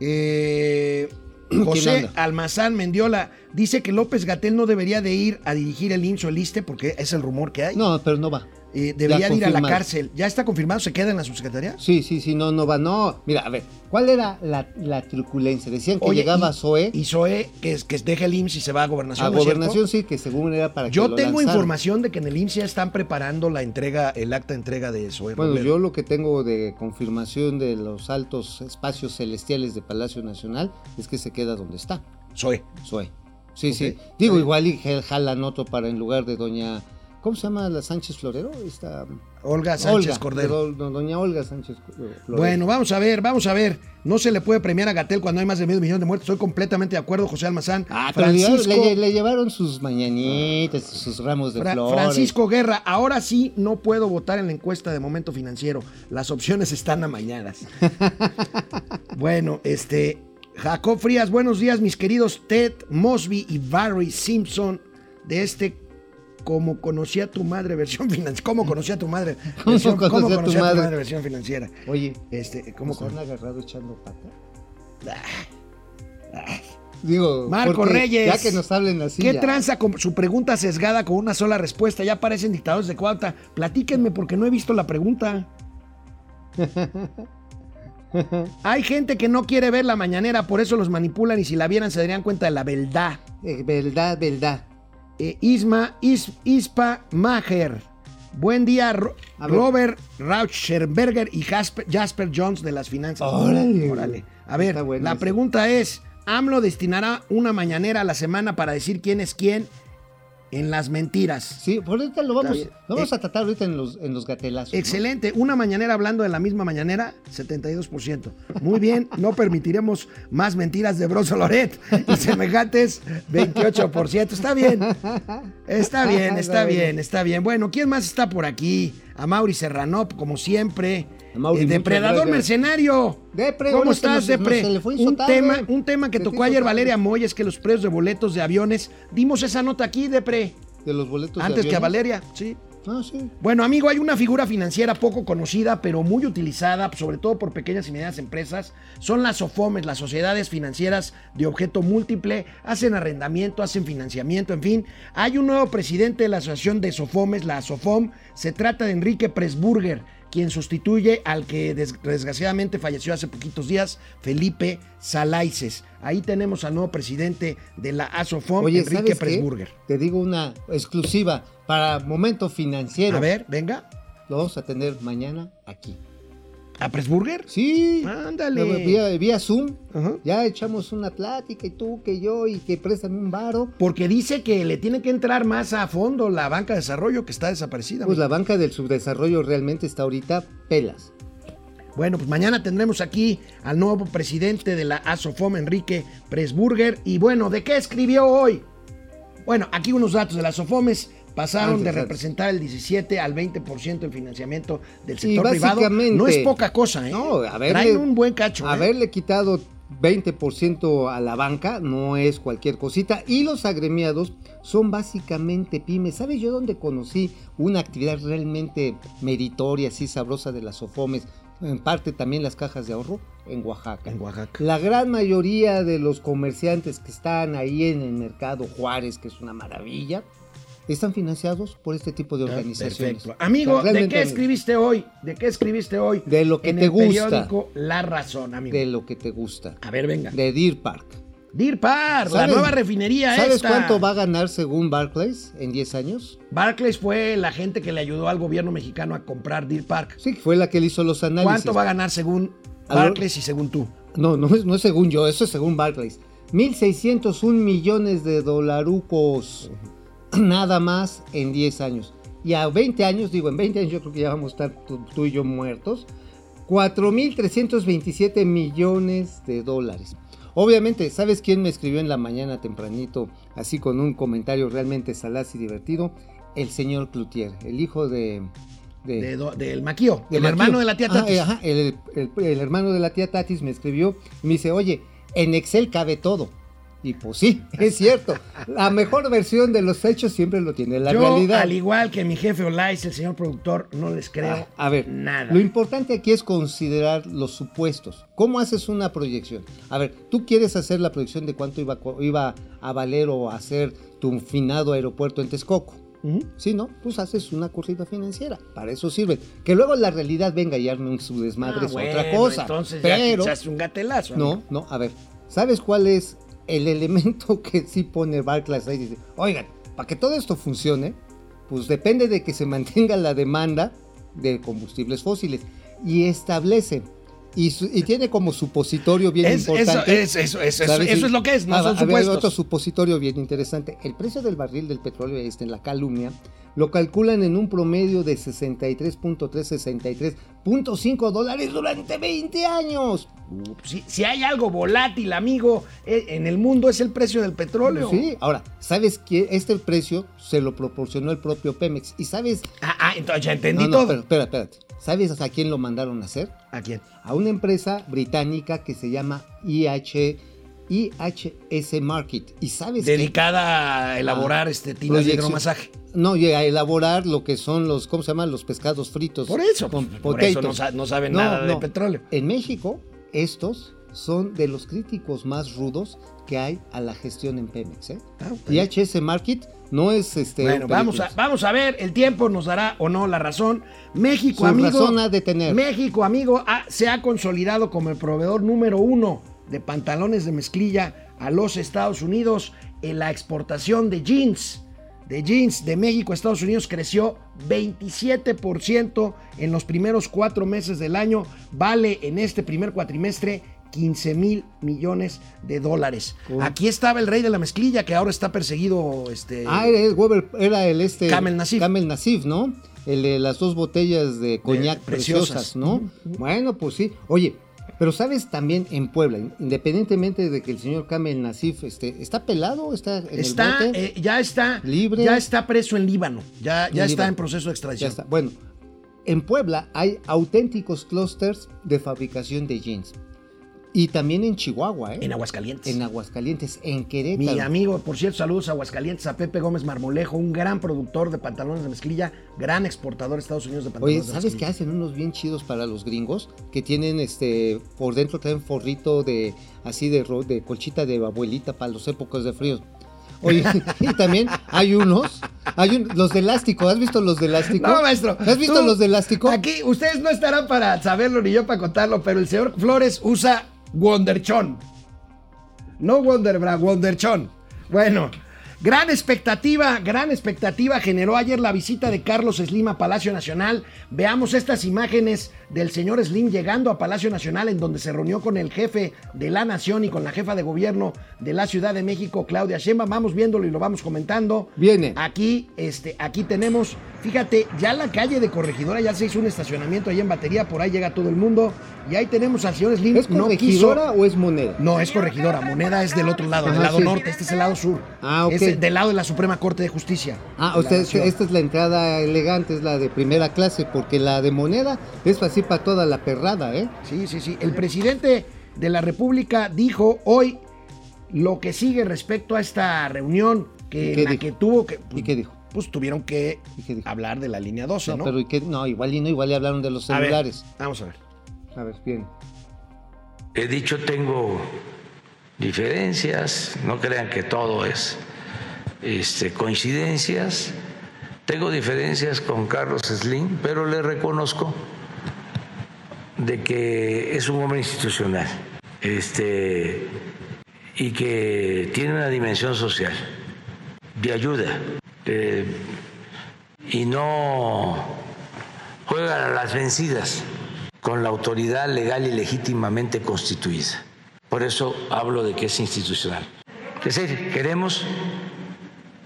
Eh, *clears throat* ¿Quién José? Almazán Mendiola dice que López Gatel no debería de ir a dirigir el IMSS o el porque es el rumor que hay. No, pero no va. Eh, debería de ir a la cárcel. ¿Ya está confirmado? ¿Se queda en la subsecretaría? Sí, sí, sí, no, no va. No, mira, a ver, ¿cuál era la, la truculencia? Decían que Oye, llegaba y- Zoe Y Zoe, que, que deja el IMSS y se va a gobernación. a ¿no es cierto? gobernación, sí, que según era para que Yo tengo lanzaran. información de que en el IMSS ya están preparando la entrega, el acta de entrega de Zoe. Bueno, yo lo que tengo de confirmación de los altos espacios celestiales de Palacio Nacional es que se queda donde está, Zoe. Zoe. Sí, sí. Digo, igual y jalan otro para en lugar de doña... ¿Cómo se llama la Sánchez Florero? Esta... Olga Sánchez Olga, Cordero. doña Olga Sánchez Florero. Bueno, vamos a ver, vamos a ver. No se le puede premiar a Gatel cuando hay más de medio millón de muertos. Estoy completamente de acuerdo, José Almazán. Ah, Francisco, le- le llevaron sus mañanitas, sus ramos de Fra- flores. Francisco Guerra, ahora sí no puedo votar en la encuesta de momento financiero. Las opciones están amañadas. *laughs* bueno, este. Jacob Frías, buenos días, mis queridos Ted Mosby y Barry Simpson de este Como conocí a tu madre versión *laughs* financiera. ¿Cómo conocí a tu madre? *laughs* ¿Cómo versión- conocí a tu conocí a tu madre? madre versión financiera? Oye, Este, ¿cómo ¿cómo han agarrado echando pata? Digo, Marco Reyes. Ya que nos hablen así. ¿Qué ya. tranza con su pregunta sesgada con una sola respuesta? Ya parecen dictadores de cuarta. Platíquenme porque no he visto la pregunta. *laughs* Hay gente que no quiere ver la mañanera, por eso los manipulan y si la vieran se darían cuenta de la verdad. Eh, verdad, verdad. Eh, Isma, Is- Ispa Maher. Buen día, Ro- A ver. Robert Rauschenberger y Jasper, Jasper Jones de las finanzas. Órale. Órale. A ver, bueno la pregunta es, ¿AMLO destinará una mañanera a la semana para decir quién es quién en las mentiras? Sí, por ahorita lo vamos, lo vamos Eh, a tratar ahorita en los, en los gatelazos. ¿no? Excelente, una mañanera hablando de la misma mañanera, 72%. Muy bien, no permitiremos más mentiras de Broso Loret y semejantes, 28%. Está bien, está bien, está *laughs* bien, está bien. Bueno, ¿quién más está por aquí? A Mauri Serranop, como siempre. Mauri, El muchas depredador gracias. mercenario. Depre, ¿Cómo estás, nos- Depre? nos- se le fue un, tarde. tema, un tema que te tocó ayer tarde. Valeria Moy es que los precios de boletos de aviones, dimos esa nota aquí, Depre, De los boletos de antes que a aviones. Valeria, sí. Ah, sí. Bueno, amigo, hay una figura financiera poco conocida, pero muy utilizada, sobre todo por pequeñas y medianas empresas. Son las SOFOMES, las sociedades financieras de objeto múltiple. Hacen arrendamiento, hacen financiamiento, en fin. Hay un nuevo presidente de la asociación de SOFOMES, la SOFOM. Se trata de Enrique Presburger, quien sustituye al que des- desgraciadamente falleció hace poquitos días, Felipe Salaices. Ahí tenemos al nuevo presidente de la ASOFOM, Oye, Enrique. Presburger. Te digo una exclusiva para momento financiero. A ver, venga. Lo vamos a tener mañana aquí. ¿A Presburger? Sí. Ándale. Vía, vía Zoom. Ajá. Ya echamos una plática y tú, que yo, y que préstame un varo. Porque dice que le tiene que entrar más a fondo la banca de desarrollo que está desaparecida. Pues amigo. la banca del subdesarrollo realmente está ahorita pelas. Bueno, pues mañana tendremos aquí al nuevo presidente de la ASOFOM, Enrique Presburger. Y bueno, ¿de qué escribió hoy? Bueno, aquí unos datos de las ASOFOMES. Pasaron Antes, de antes. representar el 17 al 20% en financiamiento del sector privado. No es poca cosa, ¿eh? No, haberle- Traen un buen cacho. ¿eh? Haberle quitado 20% a la banca, no es cualquier cosita. Y los agremiados son básicamente pymes. ¿Sabes yo dónde conocí una actividad realmente meritoria, así sabrosa de las SOFOMES? En parte también las cajas de ahorro en Oaxaca. En Oaxaca. La gran mayoría de los comerciantes que están ahí en el mercado Juárez, que es una maravilla, están financiados por este tipo de organizaciones. Perfecto. Amigo, O sea, ¿de qué escribiste hoy? ¿De qué escribiste hoy? De lo que en te el gusta. periódico La Razón, amigo. De lo que te gusta. A ver, venga. De Deer Park. Deer Park, la ¿Sabes- nueva refinería ¿Sabes esta. cuánto va a ganar según Barclays en 10 años? Barclays fue la gente que le ayudó al gobierno mexicano a comprar Deer Park. Sí, fue la que le hizo los análisis. ¿Cuánto va a ganar según. Barclays y según tú? No, no es, no es según yo, eso es según Barclays. 1.601 millones de dolarucos. *clears throat* Nada más en 10 años. Y a 20 años, digo, en 20 años yo creo que ya vamos a estar tú, tú y yo muertos. 4.327 millones de dólares. Obviamente, ¿sabes quién me escribió en la mañana tempranito, así con un comentario realmente salaz y divertido? El señor Cloutier, el hijo de... de- De do- del Maquío, de el hermano de la tía Ah, Tatis. eh, ajá, el, el- el hermano de la tía Tatis me escribió y me dice, oye, en Excel cabe todo. Y pues sí, *laughs* es cierto. La mejor versión de los hechos siempre lo tiene la Yo, realidad. al igual que mi jefe Olais, el señor productor, no les creo Ah, a ver, nada. lo importante aquí es considerar los supuestos. ¿Cómo haces una proyección? A ver, tú quieres hacer la proyección de cuánto iba, iba a valer o hacer tu finado aeropuerto en Texcoco. Si no, pues haces una corrida financiera. Para eso sirve. Que luego la realidad venga y arme un su desmadre Ah, es bueno, otra cosa. Entonces ya Pero, echaste un gatelazo. no, no, a ver, ¿sabes cuál es el elemento *laughs* que sí pone Barclays ahí? Dice, oigan, para que todo esto funcione, pues depende de que se mantenga la demanda de combustibles fósiles y establece. Y, su- y tiene como supositorio bien Es- eso, importante. es, eso, eso, eso es lo que es, no Ah, son supuestos. otro supositorio bien interesante. El precio del barril del petróleo este en la calumnia lo calculan en un promedio de 63.3, 63.5 dólares durante 20 años. Si, si hay algo volátil, amigo, eh, en el mundo es el precio del petróleo. Sí, ahora, ¿sabes que Este precio se lo proporcionó el propio Pemex. ¿Y sabes? Ah, ah, entonces ya entendí No, no, todo. pero, espera, espérate. ¿Sabes a quién lo mandaron a hacer? ¿A quién? A una empresa británica que se llama IH, IHS Market. ¿Y sabes? Dedicada a elaborar Ah, este tinas de hidromasaje. No, y a elaborar lo que son los, ¿cómo se llaman? Los pescados fritos. Por eso, con pues, por eso no, saben No, nada de petróleo. En México, estos son de los críticos más rudos que hay a la gestión en Pemex. ¿eh? Ah, bien. IHS Market no es este. Bueno, vamos a, vamos a ver, el tiempo nos dará o no la razón. México, Su amigo. razón de tener. México, amigo, ha- se ha consolidado como el proveedor número uno de pantalones de mezclilla a los Estados Unidos. En la exportación de jeans, de jeans de México a Estados Unidos creció 27% en los primeros cuatro meses del año. Vale en este primer cuatrimestre 15 mil millones de dólares. Oh. Aquí estaba el rey de la mezclilla que ahora está perseguido. Este, Ah, era el, Weber- era el este. Camel Nassif. Camel Nassif, ¿no? El de las dos botellas de coñac preciosas. preciosas, ¿no? Bueno, pues sí. Oye, pero sabes también en Puebla, independientemente de que el señor Camel Nassif este, está pelado, está en está, el bote. eh, ya está, libre. ya está preso en Líbano, ya, ya En está Líbano. en proceso de Ya extradición. está. Bueno, en Puebla hay auténticos clústeres de fabricación de jeans. Y también en Chihuahua, ¿eh? En Aguascalientes. En Aguascalientes, en Mi Querétaro. amigo, por cierto, saludos a Aguascalientes, a Pepe Gómez Marmolejo, un gran productor de pantalones de mezclilla, gran exportador a Estados Unidos de Oye, pantalones de ¿sabes qué hacen unos bien chidos para los gringos? Que tienen este por dentro traen forrito de así de, de colchita de abuelita para las épocas de frío. Oye, *laughs* *laughs* y también hay unos, hay un- los de elástico, ¿has visto los de elástico? No, maestro. ¿Has visto tú- los de elástico? Aquí, ustedes no estarán para saberlo ni yo para contarlo, pero el señor Flores usa Wonderchon. No Wonderbra, Wonderchon. Bueno, gran expectativa, gran expectativa generó ayer la visita de Carlos Slim a Palacio Nacional. Veamos estas imágenes del señor Slim llegando a Palacio Nacional en donde se reunió con el jefe de la nación y con la jefa de gobierno de la Ciudad de México, Claudia Sheinbaum. Vamos viéndolo y lo vamos comentando. Viene. Aquí, este, aquí tenemos, fíjate, ya la calle de Corregidora ya se hizo un estacionamiento ahí en batería, por ahí llega todo el mundo. Y ahí tenemos al señor Slim. ¿Es no corregidora quiso- o es moneda? no, es corregidora. Moneda es del otro lado, del Ajá, lado sí. norte. Este es el lado sur. Ah, ok. Es del lado de la Suprema Corte de Justicia. Ah, o sea, esta es la entrada elegante, es la de primera clase, porque la de moneda es así para toda la perrada, ¿eh? Sí, sí, sí. El presidente de la República dijo hoy lo que sigue respecto a esta reunión que, ¿Y qué en la dijo? que tuvo que. ¿Y qué dijo? Pues tuvieron que ¿Y hablar de la línea 12, No, ¿no? pero ¿y qué? No, igual y no, igual le hablaron de los A ver, celulares. vamos a ver. A ver, bien. He dicho tengo diferencias, no crean que todo es este, coincidencias. Tengo diferencias con Carlos Slim, pero le reconozco de que es un hombre institucional este, y que tiene una dimensión social de ayuda eh, y no juega a las vencidas con la autoridad legal y legítimamente constituida. Por eso hablo de que es institucional. Es decir, queremos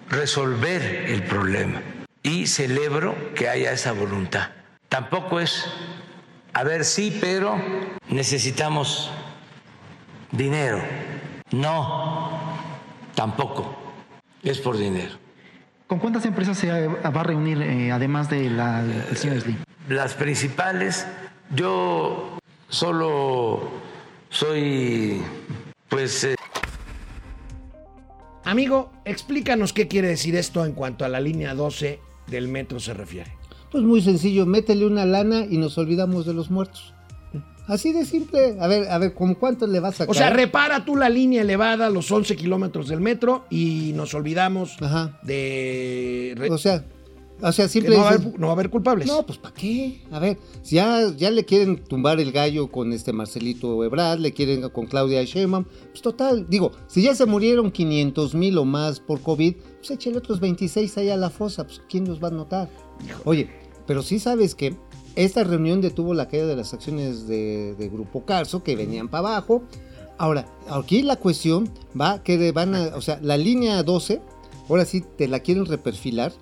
resolver el problema y celebro que haya esa voluntad. Tampoco es, a ver, sí, pero necesitamos dinero. No, tampoco es por dinero. ¿Con cuántas empresas se va a reunir eh, además de la del señor Slim? las principales. Yo solo soy, pues, eh, Amigo, explícanos qué quiere decir esto en cuanto a la línea 12 del metro se refiere. Pues muy sencillo, métele una lana y nos olvidamos de los muertos. Así de simple. A ver, a ver, ¿con cuánto le vas a sacar? O sea, repara tú la línea elevada, los 11 kilómetros del metro, y nos olvidamos Ajá. de... O sea, o sea, simple. no, va a dices, haber, no va a haber culpables. No, pues ¿para qué? A ver, si ya, ya le quieren tumbar el gallo con este Marcelito Ebrard, le quieren con Claudia Sheinbaum, pues total, digo, si ya se murieron 500 mil o más por COVID, pues échale otros 26 ahí a la fosa, pues ¿quién los va a notar? Oye, pero sí sabes que esta reunión detuvo la caída de las acciones de, de Grupo Carso, que venían para abajo. Ahora, aquí la cuestión va que van a, o sea, la línea 12, ahora sí te la quieren reperfilar,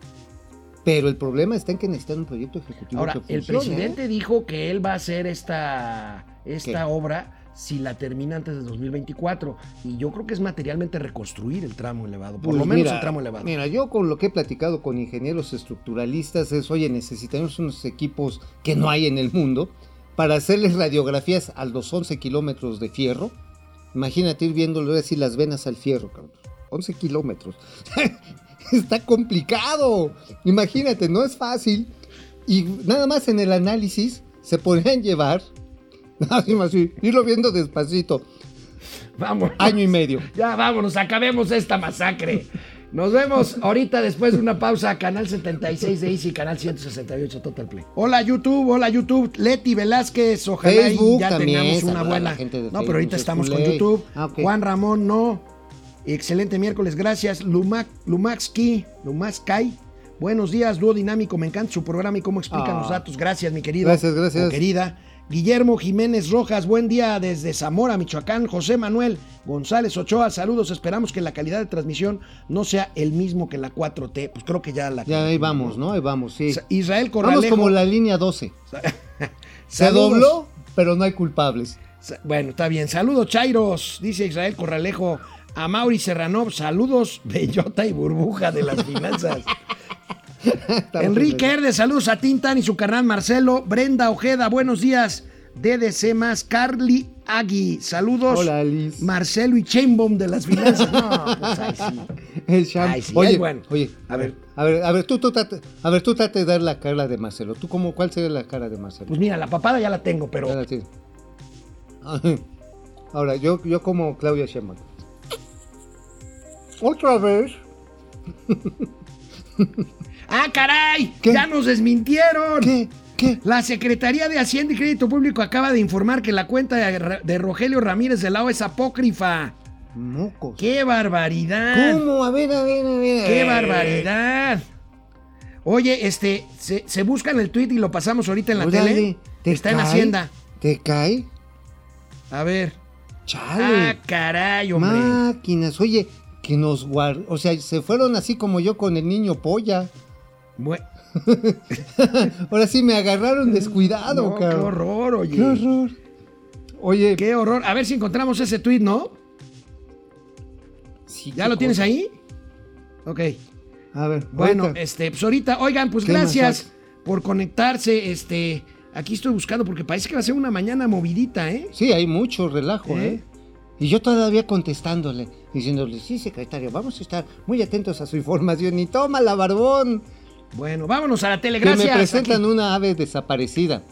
pero el problema está en que necesitan un proyecto ejecutivo Ahora, que el funcione, ¿eh? presidente dijo que él va a hacer esta, esta ¿Qué? obra si la termina antes de 2024. Y yo creo que es materialmente reconstruir el tramo elevado, por Pues lo menos mira, el tramo elevado. Mira, yo con lo que he platicado con ingenieros estructuralistas es, oye, necesitamos unos equipos que no hay en el mundo para hacerles radiografías a los 11 kilómetros de fierro. Imagínate ir viéndolo así las venas al fierro, cabrón. 11 kilómetros. *laughs* Está complicado. Imagínate, no es fácil. Y nada más en el análisis se podrían llevar, *laughs* así, así, irlo viendo despacito, Vamos. año y medio. Ya vámonos, acabemos esta masacre. Nos vemos ahorita después de una pausa. Canal 76 de Easy, canal 168 Total Play. Hola YouTube, hola YouTube. Leti Velázquez, ojalá y Facebook ya también, tengamos una buena. la gente de no, pero ahorita es estamos con. YouTube. Ah. Juan Ramón, no. Excelente miércoles, gracias. Lumac, Lumaxki, Lumaxkai. Buenos días, dúo dinámico. Me encanta su programa y cómo explican Ah. los datos. Gracias, mi querido. Gracias, gracias. querida. Guillermo Jiménez Rojas, buen día desde Zamora, Michoacán. José Manuel González Ochoa, saludos. Esperamos que la calidad de transmisión no sea el mismo que la 4T. Pues creo que ya la. Ya ahí vamos, ¿no? Ahí vamos, sí. Israel Vamos Corralejo. como la línea 12. *laughs* Se dobló, pero no hay culpables. Bueno, está bien. Saludos, Chairos, dice Israel Corralejo. A Mauri Serrano, saludos, *laughs* Bellota y Burbuja de las finanzas. *laughs* Enrique Herde, saludos a Tintan y su carnal Marcelo. Brenda Ojeda, buenos días. DDC más, Carly Agui, saludos. Hola, Alice. Marcelo y Chainbomb de las finanzas. *laughs* No, pues ahí sí. *laughs* El. Ay, sí, oye, bueno. oye, a ver, a ver, a ver, tú, tú trate, a ver, tú trate de dar la cara de Marcelo. ¿Tú cómo, cuál sería la cara de Marcelo? Pues mira, la papada ya la tengo, pero la. Ahora, yo, yo como Claudia Sheinbaum. Otra vez. ¡Ah, caray! ¿Qué? ¡Ya nos desmintieron! ¿Qué? ¿Qué? La Secretaría de Hacienda y Crédito Público acaba de informar que la cuenta de, de Rogelio Ramírez de Lao es apócrifa. Mocos. ¡Qué barbaridad! ¿Cómo? A ver, a ver, a ver. ¡Qué barbaridad! Oye, este, se, se buscan el tweet y lo pasamos ahorita en la órale, tele. ¿te Está en cae? Hacienda. ¿Te cae? A ver. Chale. ¡Ah, caray, hombre! Máquinas, oye, que nos guard... O sea, se fueron así como yo con el niño polla. Bue- *laughs* Ahora sí me agarraron descuidado, no, ¡Qué horror, oye! Qué horror. Oye, ¡Qué horror! A ver si encontramos ese tweet, ¿no? sí, ¿Ya lo tienes ahí? Ok. A ver, Bueno, ahorita. este, pues ahorita, oigan, pues ¿Qué más gracias por conectarse, este, aquí estoy buscando porque parece que va a ser una mañana movidita, ¿eh? Sí, hay mucho relajo, ¿Eh? ¿eh? Y yo todavía contestándole, diciéndole, sí, secretario, vamos a estar muy atentos a su información. Y toma la barbón, Bueno, vámonos a la tele, que me gracias. presentan Aquí. una ave desaparecida,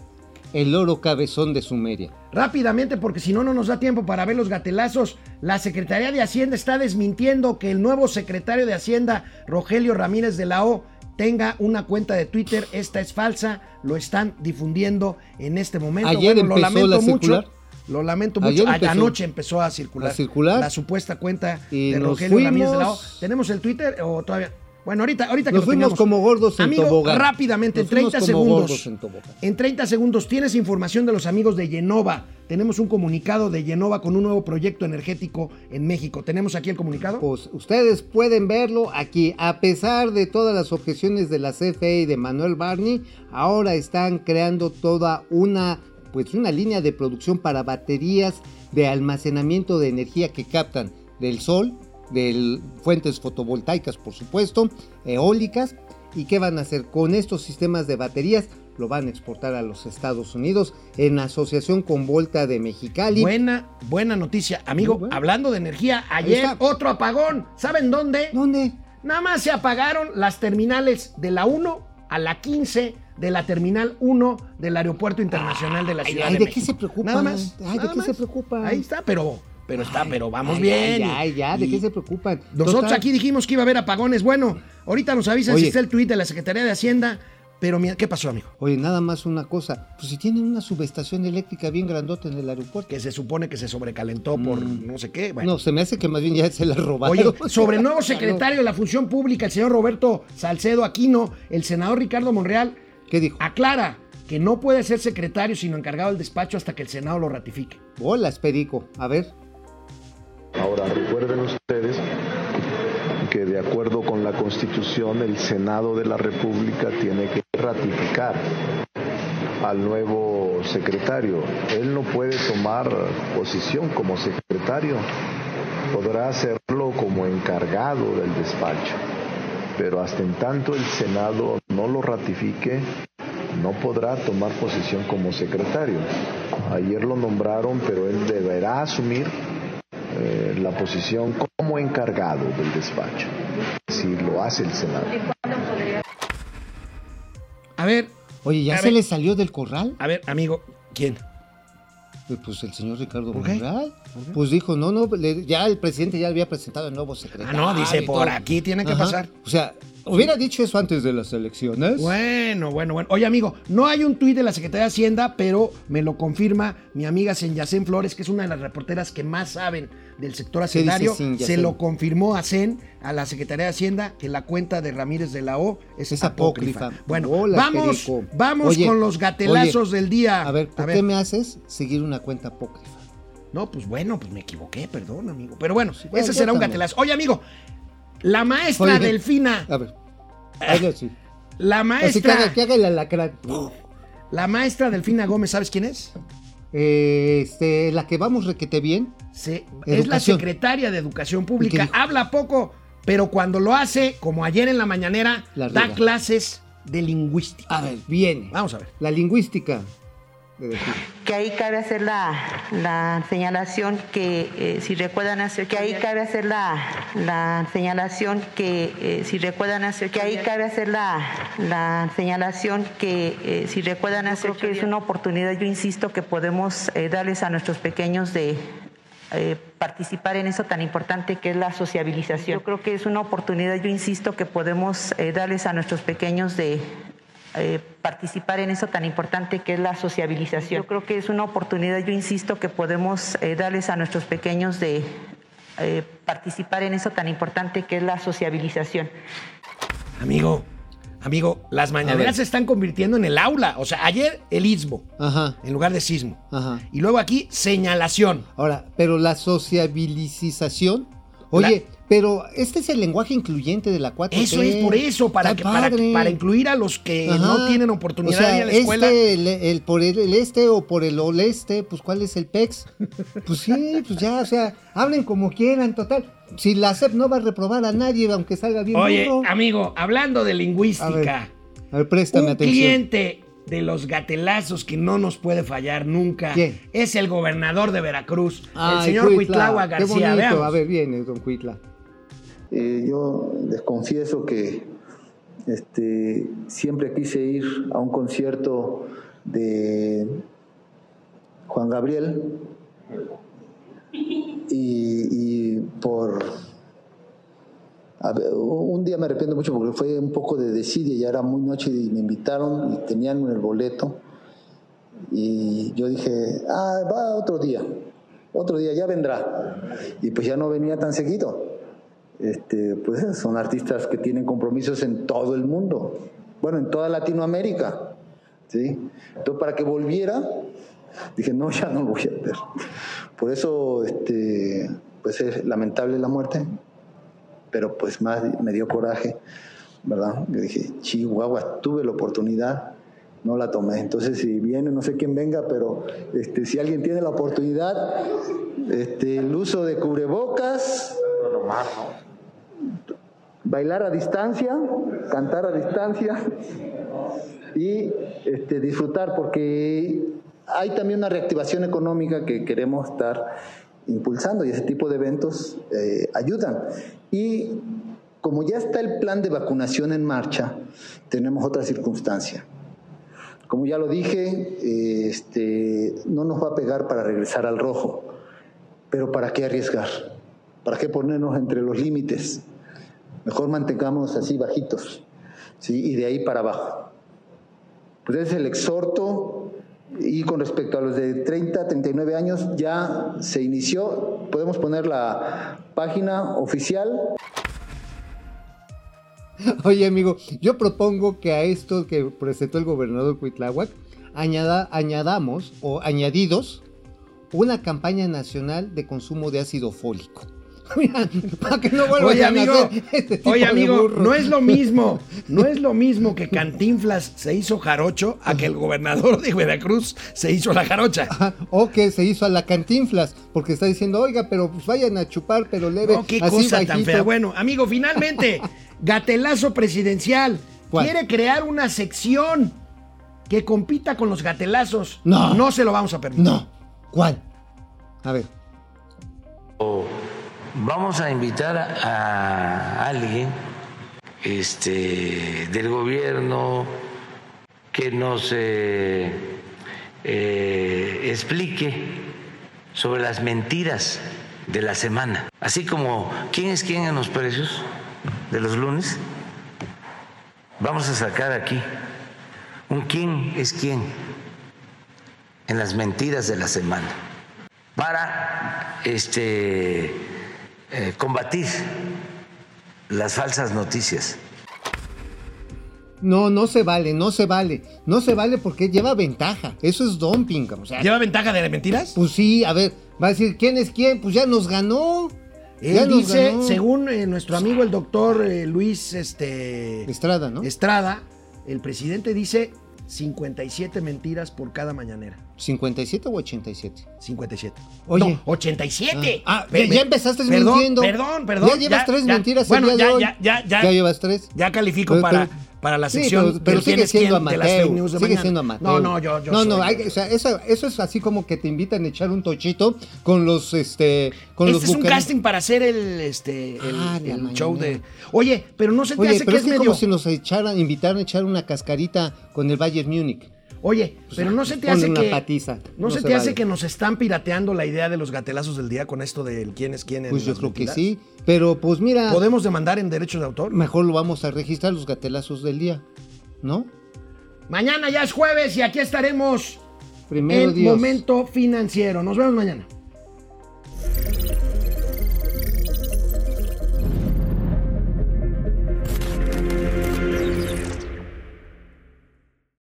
el loro cabezón de Sumeria. Rápidamente, porque si no, no nos da tiempo para ver los gatelazos. La Secretaría de Hacienda está desmintiendo que el nuevo secretario de Hacienda, Rogelio Ramírez de la O, tenga una cuenta de Twitter. Esta es falsa, lo están difundiendo en este momento. Ayer Bueno, lo empezó lamento la mucho. circular. Lo lamento mucho. empezó Anoche empezó a circular. a circular. La supuesta cuenta de Rogelio Ramírez de la O. ¿Tenemos el Twitter o todavía? Bueno, ahorita, ahorita que Nos lo fuimos tengamos. como gordos en Amigo, tobogán. rápidamente, en Nos fuimos 30 como segundos. gordos en tobogán. En 30 segundos tienes información de los amigos de Yenova. Tenemos un comunicado de Yenova con un nuevo proyecto energético en México. ¿Tenemos aquí el comunicado? Pues ustedes pueden verlo aquí. A pesar de todas las objeciones de la CFE y de Manuel Barney, ahora están creando toda una, pues una línea de producción para baterías de almacenamiento de energía que captan del sol, de fuentes fotovoltaicas, por supuesto, eólicas. ¿Y qué van a hacer con estos sistemas de baterías? Lo van a exportar a los Estados Unidos en asociación con Volta de Mexicali. Buena, buena noticia. Amigo, bueno. hablando de energía, ayer otro apagón. ¿Saben dónde? ¿Dónde? Nada más se apagaron las terminales de la 1 a la 15 de la terminal 1 del Aeropuerto Internacional de la Ay, Ciudad ay, de ¿de México. qué se preocupan? Nada más. Ay, ¿de nada qué más. se preocupan? Ahí está, pero, pero está, pero vamos Ay, bien. Ya, ya, ¿de y- qué se preocupan? Nosotros Total, aquí dijimos que iba a haber apagones. Bueno, ahorita nos avisan si está el tuit de la Secretaría de Hacienda. Pero mira, ¿qué pasó, amigo? Oye, nada más una cosa. Pues si tienen una subestación eléctrica bien grandota en el aeropuerto. Que se supone que se sobrecalentó por Mm. no sé qué. Bueno. No, se me hace que más bien ya se la robaron. Oye, sobre el nuevo *laughs* secretario de la Función Pública, el señor Roberto Salcedo Aquino, el senador Ricardo Monreal ¿Qué dijo? aclara que no puede ser secretario sino encargado del despacho hasta que el Senado lo ratifique. Bolas, Perico. A ver. Ahora recuerden ustedes que de acuerdo con la Constitución el Senado de la República tiene que ratificar al nuevo secretario. Él no puede tomar posición como secretario, podrá hacerlo como encargado del despacho, pero hasta en tanto el Senado no lo ratifique, no podrá tomar posición como secretario. Ayer lo nombraron, pero él deberá asumir eh, la posición como encargado del despacho, si lo hace el Senado. A ver, Oye, ¿ya se ver. le salió del corral? a ver, amigo, ¿quién? Eh, Pues el señor Ricardo. Monreal. Pues dijo, no, no, ya el presidente ya había presentado el nuevo Ah, secretario. no, dice, por todo. aquí tiene que Ajá. pasar. O sea, hubiera dicho eso antes de las elecciones. Bueno, bueno, bueno. Oye, amigo, no hay un tuit de la Secretaría de Hacienda, pero me lo confirma mi amiga Senyacén Flores, que es una de las reporteras que más saben del sector hacendario. Se lo confirmó a CEN, a la Secretaría de Hacienda, que la cuenta de Ramírez de la O es, Es apócrifa. apócrifa. Bueno, vamos, Perico. vamos Oye, con los gatelazos oye, del día. A ver, ¿por qué me haces seguir una cuenta apócrifa? No, pues bueno, pues me equivoqué, perdón, amigo. Pero bueno, bueno, ese será un gatelazo. Oye, amigo, la maestra Oye, Delfina, A ver. hazle así. la Así maestra, haga, que haga el alacrán. la maestra Delfina Gómez, ¿sabes quién es? Eh, este, la que vamos requete bien. Se- es la secretaria de Educación ¿Y Pública. Habla poco, pero cuando lo hace, como ayer en la mañanera, La da clases de lingüística. A ver, viene. Vamos a ver. La lingüística. Que ahí cabe hacer la, la señalación que eh, si recuerdan hacer que ahí cabe hacer la, la señalación que eh, si recuerdan hacer que ahí cabe hacer la, la señalación que eh, si recuerdan hacer que es una oportunidad yo insisto que podemos darles a nuestros pequeños de eh, participar en eso tan importante que es la sociabilización. Yo creo que es una oportunidad, yo insisto, que podemos eh, darles a nuestros pequeños de eh, participar en eso tan importante que es la sociabilización. Yo creo que es una oportunidad, yo insisto, que podemos eh, darles a nuestros pequeños de eh, participar en eso tan importante que es la sociabilización. Amigo, amigo, las mañaneras se están convirtiendo en el aula. O sea, ayer el istmo, Ajá, en lugar de sismo. ajá. Y luego aquí, señalación. Ahora, pero la sociabilización. Oye, pero este es el lenguaje incluyente de la 4T. Eso es por eso, para, que, para, para incluir a los que Ajá. no tienen oportunidad O sea, de ir a la escuela. Este, el, el por el, el este o por el oeste, pues ¿cuál es el PEX? *laughs* Pues sí, pues ya, o sea, hablen como quieran, total. Si la SEP no va a reprobar a nadie, aunque salga bien Oye, amigo, hablando de A ver, lingüística, a ver, préstame un atención. cliente de los gatelazos que no nos puede fallar nunca. ¿Quién? Es el gobernador de Veracruz, el señor Cuitla, Cuitlagua Qué García. bonito. Veamos. A ver, viene don Cuitla. Eh, yo les confieso que este, siempre quise ir a un concierto de Juan Gabriel y, y por un día me arrepiento mucho porque fue un poco de desidia, ya era muy noche y me invitaron y tenían el boleto y yo dije, ah, va otro día, otro día ya vendrá y pues ya no venía tan seguido este, pues son artistas que tienen compromisos en todo el mundo, bueno, en toda Latinoamérica, ¿sí? Entonces, para que volviera, dije, no, ya no lo voy a ver. Por eso, este, pues es lamentable la muerte, pero pues más me dio coraje, ¿verdad? Yo dije, Chihuahua, tuve la oportunidad, no la tomé. Entonces, si viene, no sé quién venga, pero este, si alguien tiene la oportunidad, este, el uso de cubrebocas, bailar a distancia, cantar a distancia y este, disfrutar, porque hay también una reactivación económica que queremos estar impulsando y ese tipo de eventos eh, ayudan. Y como ya está el plan de vacunación en marcha, tenemos otra circunstancia. Como ya lo dije, este, no nos va a pegar para regresar al rojo, pero ¿para qué arriesgar? ¿Para qué ponernos entre los límites? Mejor mantengamos así bajitos, ¿sí? y de ahí para abajo. Pues ese es el exhorto. Y con respecto a los de 30, 39 años, ya se inició. Podemos poner la página oficial. *laughs* Oye, amigo, yo propongo que a esto que presentó el gobernador Cuitláhuac añada, añadamos o añadidos una campaña nacional de consumo de ácido fólico. Mira, para que no Oye, a amigo, este tipo oye, de amigo, no es lo mismo, no es lo mismo que Cantinflas se hizo jarocho a que el gobernador de Veracruz se hizo la jarocha. Ajá, O que se hizo a la cantinflas, porque está diciendo, oiga, pero pues vayan a chupar, pero leve. No, qué así cosa tan bajito". fea. Bueno, amigo, finalmente, *laughs* gatelazo presidencial. ¿Cuál? Quiere crear una sección que compita con los gatelazos. No. No se lo vamos a permitir. No. ¿Cuál? A ver. Vamos a invitar a, alguien este, del gobierno que nos eh, eh, explique sobre las mentiras de la semana. Así como quién es quién en los precios de los lunes. Vamos a sacar aquí un quién es quién en las mentiras de la semana para este, eh, combatir las falsas noticias. No, no se vale, no se vale. No se vale porque lleva ventaja. Eso es dumping. O sea, ¿Lleva ventaja de mentiras? pues sí, a ver, va a decir quién es quién, pues ya nos ganó. ya Él dice, ganó. según eh, nuestro amigo el doctor eh, Luis este, Estrada, ¿no? Estrada, el presidente dice 57 mentiras por cada mañanera. ¿57 o 87? 57. Oye. No, 87. Ah, Ve- ya, ya empezaste perdón, mintiendo. Perdón, perdón. Ya llevas tres mentiras el Bueno, día de ya, hoy. ya, ya, ya. Ya llevas tres. Ya califico Pero- para, pero- para la Sí, sección. pero, pero quién sigue siendo de amateur. fake news de Sigue mañana. siendo amateur. No, no, yo, yo no, no, soy- hay- o sea, eso, eso es así como que te invitan a echar un tochito con los, este, con Este los es un bucaneros. casting para hacer el, este, el, Ah, el show de. Oye, pero no se te Oye, hace pero que es es que medio. como si nos echaran, invitaran a echar una cascarita con el Bayern Múnich. Oye, pero no se te hace que. patiza. No, No se, se te hace que nos están pirateando la idea de los gatelazos del día con esto del quién es quién en Pues yo creo que sí. Pero pues mira, ¿Podemos demandar en derechos de autor? mejor lo vamos a registrar los gatelazos del día. ¿No? Mañana ya es jueves y aquí estaremos Primero en Dios. Momento Financiero. Nos vemos mañana.